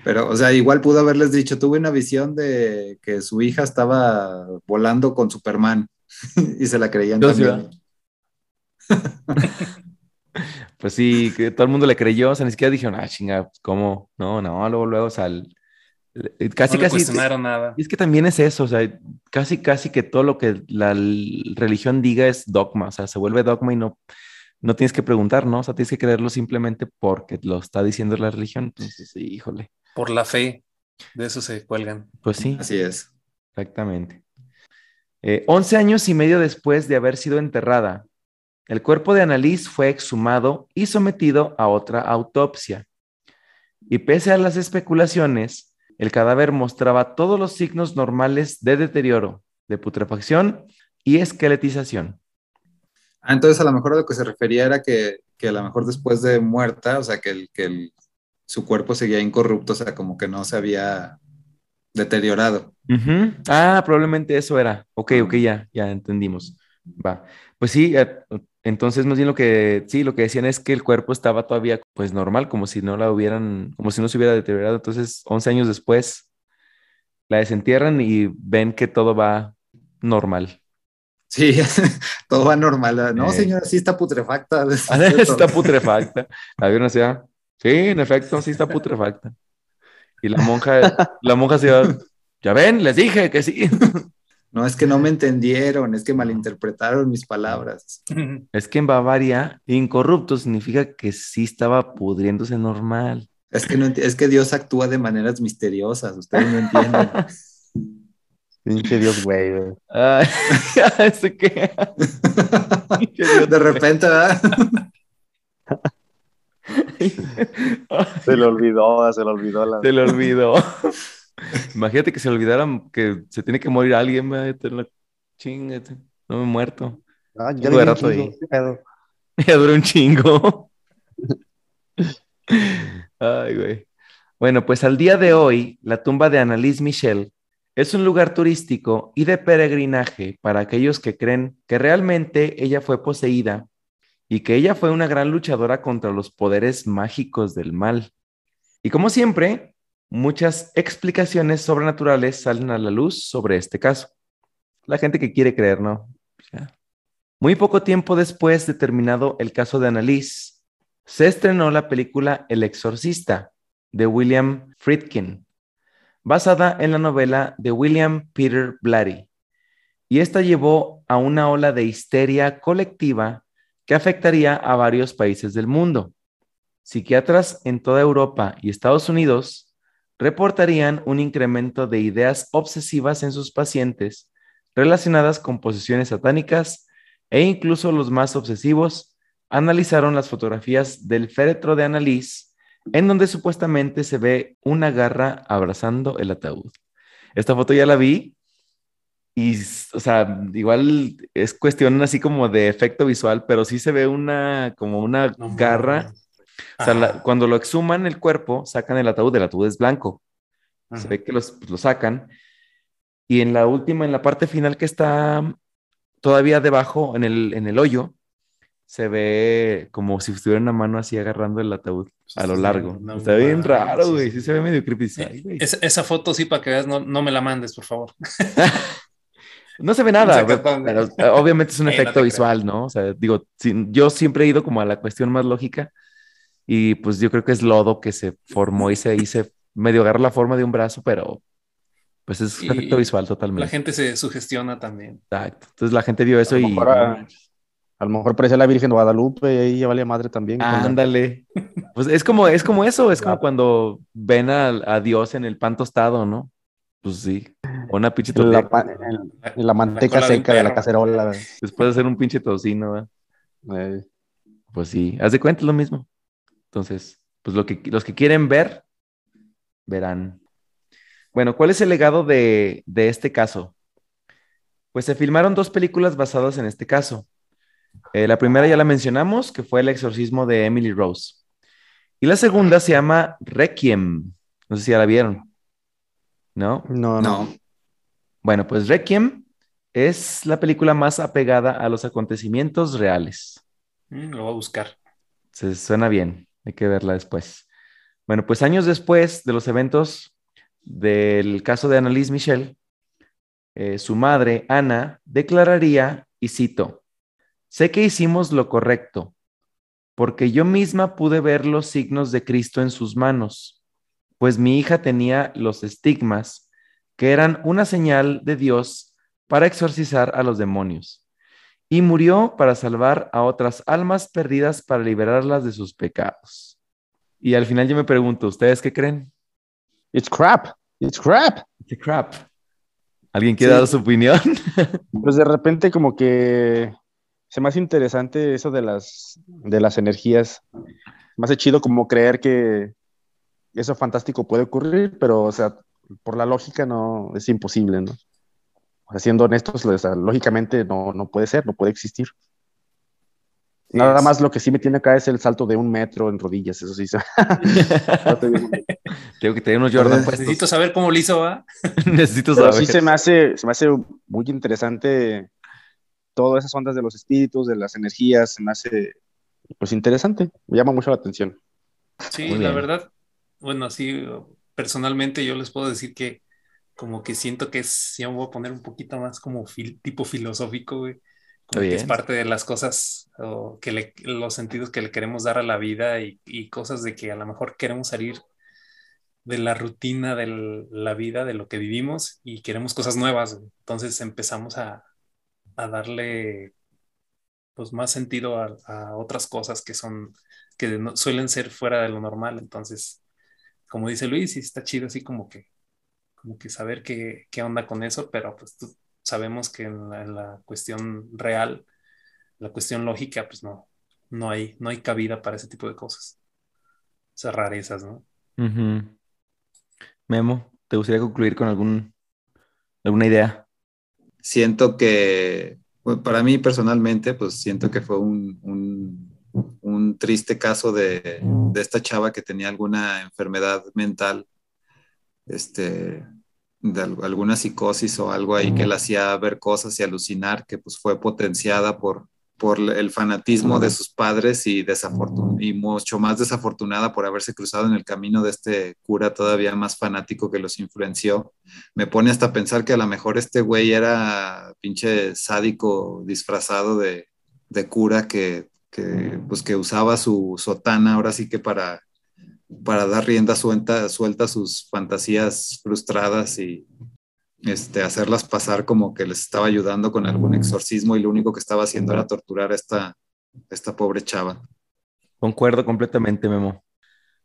Pero, o sea, igual pudo haberles dicho, tuve una visión de que su hija estaba volando con Superman [LAUGHS] y se la creían Yo también. [LAUGHS] Pues sí, que todo el mundo le creyó, o sea, ni siquiera dijeron, ah, chinga, pues, ¿cómo? No, no, luego, luego, o sea, el- el- casi, no le casi. cuestionaron nada. Y es que también es eso, o sea, casi, casi que todo lo que la religión diga es dogma, o sea, se vuelve dogma y no, no tienes que preguntar, ¿no? O sea, tienes que creerlo simplemente porque lo está diciendo la religión. Entonces, sí, híjole, Por la fe, de eso se cuelgan. pues sí, Así es. exactamente. Eh, 11 años y medio después de haber sido enterrada, el cuerpo de Annalise fue exhumado y sometido a otra autopsia. Y pese a las especulaciones, el cadáver mostraba todos los signos normales de deterioro, de putrefacción y esqueletización. Ah, entonces a lo mejor a lo que se refería era que, que a lo mejor después de muerta, o sea, que, el, que el- su cuerpo seguía incorrupto, o sea, como que no se había deteriorado. Ah, probablemente eso era. Ok, ok, ya, ya entendimos. Va. Pues sí, eh, entonces más bien lo que, sí, lo que decían es que el cuerpo estaba todavía pues normal, como si no la hubieran, como si no se hubiera deteriorado. Entonces, 11 años después, la desentierran y ven que todo va normal. Sí, [LAUGHS] todo va normal. No, Eh. señora, sí está putrefacta. [LAUGHS] [LAUGHS] Ah, está putrefacta. La vieron así, ah, sí, en efecto, sí está putrefacta. Y la monja, la monja se iba, ya ven, les dije que sí. No, es que no me entendieron, es que malinterpretaron mis palabras. Es que en Bavaria, incorrupto significa que sí estaba pudriéndose normal. Es que, no es que Dios actúa de maneras misteriosas, ustedes no entienden. Pinche Dios, güey. güey. Ay, [LAUGHS] ¿eso qué? De repente, ¿verdad? [LAUGHS] Se le olvidó, se le olvidó la. Se le olvidó. Imagínate que se olvidaran que se tiene que morir alguien, la- Chingate, no me he muerto. Ah, ya le di un. [LAUGHS] Ya duró un chingo. Ay, güey. Bueno, pues al día de hoy, la tumba de Annalise Michel es un lugar turístico y de peregrinaje para aquellos que creen que realmente ella fue poseída y que ella fue una gran luchadora contra los poderes mágicos del mal. Y como siempre, muchas explicaciones sobrenaturales salen a la luz sobre este caso. La gente que quiere creer, ¿no? Muy poco tiempo después de terminado el caso de Annalise, se estrenó la película El Exorcista de William Friedkin, basada en la novela de William Peter Blatty. Y esta llevó a una ola de histeria colectiva que afectaría a varios países del mundo. Psiquiatras en toda Europa y Estados Unidos reportarían un incremento de ideas obsesivas en sus pacientes relacionadas con posesiones satánicas e incluso los más obsesivos analizaron las fotografías del féretro de Annalise, en donde supuestamente se ve una garra abrazando el ataúd. Esta foto ya la vi y, o sea, igual es cuestión así como de efecto visual, pero sí se ve una, como una No garra. O sea, la- cuando lo exhuman el cuerpo, sacan el ataúd, el ataúd es blanco. Se ve que los, pues, lo sacan. Y en la última, en la parte final que está todavía debajo, en el, en el hoyo, se ve como si estuviera una mano así agarrando el ataúd a lo largo. No Está bien raro, güey. sí. Se ve medio creepy. Ay, güey. esa, esa foto sí para que veas, no, no me la mandes, por favor. [LAUGHS] No se ve [LAUGHS] nada, No sé pero eh, obviamente es un [LAUGHS] efecto visual, ¿no? O sea, digo, sí, yo siempre he ido como a la cuestión más lógica y pues yo creo que es lodo que se formó y se hizo medio agarra la forma de un brazo, pero pues es Y efecto visual La totalmente. gente se sugestiona también. Exacto. Entonces la gente vio eso y mejor a- lo mejor parecía la Virgen de Guadalupe y ahí ya valía madre también. ándale. [LAUGHS] Pues es como, es como eso, es como Claro. cuando ven a, a Dios en el pan tostado, ¿no? Pues sí, una pinche en la, en- en la manteca seca de la cacerola. después de hacer un pinche tocino, ¿verdad? eh, Pues sí, haz de cuenta es lo mismo. Entonces, pues lo que, los que quieren ver, verán. Bueno, ¿cuál es el legado de, de este caso? Pues se filmaron dos películas basadas en este caso. Eh, la primera ya la mencionamos, que fue el exorcismo de Emily Rose. Y la segunda se llama Requiem. No sé si ya la vieron. ¿No? No, no. No. Bueno, pues Requiem es la película más apegada a los acontecimientos reales. Mm, lo voy a buscar. Se suena bien, hay que verla después. Bueno, pues años después de los eventos del caso de Annalise Michel, eh, su madre, Ana, declararía, y cito, sé que hicimos lo correcto, porque yo misma pude ver los signos de Cristo en sus manos, pues mi hija tenía los estigmas, que eran una señal de Dios para exorcizar a los demonios, y murió para salvar a otras almas perdidas para liberarlas de sus pecados. Y al final yo me pregunto, ¿ustedes qué creen? It's crap. It's crap. It's crap. ¿Alguien quiere Sí. dar su opinión? [LAUGHS] Pues de repente como que se me hace interesante eso de las, de las energías. Me hace chido como creer que eso fantástico puede ocurrir, pero o sea, por la lógica no es imposible, ¿no? O sea, siendo honestos, o sea, lógicamente no, no puede ser, no puede existir. Nada más lo que sí me tiene acá es el salto de un metro en rodillas, eso sí. [LAUGHS] Tengo que tener unos Jordan Pues. Necesito saber cómo lo hizo, ¿va? [LAUGHS] Necesito Pero saber. sí se me hace, se me hace muy interesante todas esas ondas de los espíritus, de las energías, se me hace pues interesante, me llama mucho la atención. Sí, la verdad, bueno, así personalmente yo les puedo decir que como que siento que es, ya me voy a poner un poquito más como fil- tipo filosófico, güey. Como que es parte de las cosas o que le, los sentidos que le queremos dar a la vida y, y cosas de que a lo mejor queremos salir de la rutina de la vida, de lo que vivimos y queremos cosas nuevas. güey. Entonces empezamos a, a darle pues más sentido a, a otras cosas que son, que suelen ser fuera de lo normal. Entonces, como dice Luis, está chido así como que, como que saber qué, qué onda con eso, pero pues sabemos que en la, cuestión real, la cuestión lógica, pues no, no hay, no hay cabida para ese tipo de cosas. Esas rarezas, ¿no? Ujú. Memo, ¿te gustaría concluir con algún, alguna idea? Siento que, bueno, para mí personalmente, pues siento que fue un, un- un triste caso de, de esta chava que tenía alguna enfermedad mental, este, de al- alguna psicosis o algo ahí que le hacía ver cosas y alucinar, que pues fue potenciada por, por el fanatismo de sus padres y, y mucho más desafortunada por haberse cruzado en el camino de este cura todavía más fanático que los influenció. Me pone hasta pensar que a lo mejor este güey era pinche sádico disfrazado de, de cura que, que, pues que usaba su sotana ahora sí que para, para dar rienda suelta, suelta a sus fantasías frustradas y este, hacerlas pasar como que les estaba ayudando con algún exorcismo y lo único que estaba haciendo era torturar a esta, esta pobre chava. Concuerdo completamente, Memo.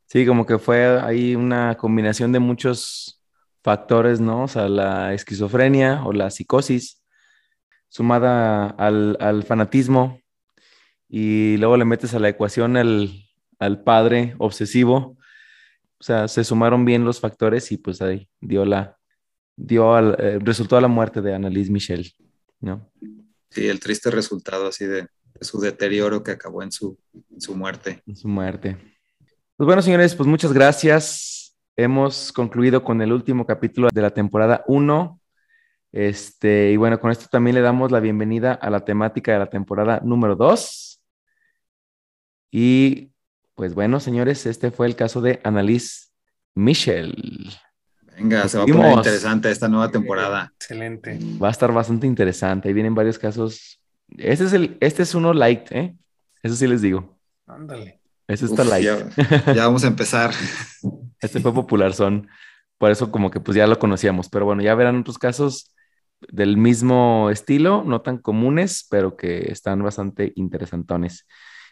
Sí, como que fue ahí una combinación de muchos factores, ¿no? O sea, la esquizofrenia o la psicosis, sumada al, al fanatismo, y luego le metes a la ecuación al, al padre obsesivo. O sea, se sumaron bien los factores y pues ahí dio la, dio al, eh, resultó a la muerte de Annalise Michel, ¿no? Sí, el triste resultado así de, de su deterioro que acabó en su, en su muerte. en su muerte. Pues bueno, señores, pues muchas gracias. Hemos concluido con el último capítulo de la temporada 1. Este, y bueno, con esto también le damos la bienvenida a la temática de la temporada número 2. Y pues bueno, señores, este fue el caso de Annalise Michel. Venga, se va a poner interesante esta nueva temporada. Excelente. Va a estar bastante interesante. Ahí vienen varios casos. Este es, el, este es uno light, ¿eh? Eso sí les digo. Ándale. Este está Uf, light. ya, ya vamos a empezar. [LAUGHS] Este fue popular, son. Por eso como que pues ya lo conocíamos. Pero bueno, ya verán otros casos del mismo estilo, no tan comunes, pero que están bastante interesantones.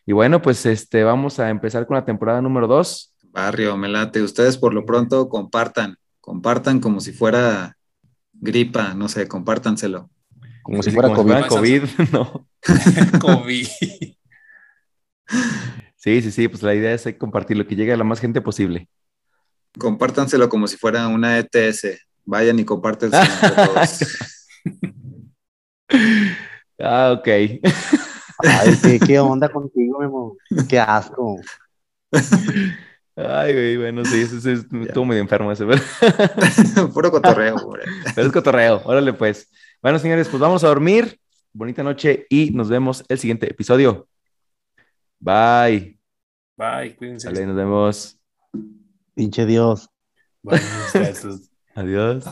Y bueno, pues este, vamos a empezar con la temporada número 2. Barrio, me late. Ustedes por lo pronto compartan, compartan como si fuera gripa, no sé, compártanselo. Como si fuera COVID. COVID, no. [LAUGHS] [LAUGHS] COVID. Sí, sí, sí, pues la idea es compartir lo que llegue a la más gente posible. Compártanselo como si fuera una ETS. Vayan y compártenselo [LAUGHS] entre todos. Ah, ok. Ay, ¿qué, qué onda contigo, Memo? Qué asco. Ay, güey, bueno, sí, eso, eso, [LAUGHS] estuvo medio enfermo ese, pero, [LAUGHS] Puro cotorreo, [LAUGHS] güey. pero es cotorreo. Órale, pues. Bueno, señores, pues vamos a dormir. Bonita noche y nos vemos el siguiente episodio. Bye. Bye, cuídense. Sale, nos vemos. Pinche Dios. Bye, muchachos. Adiós.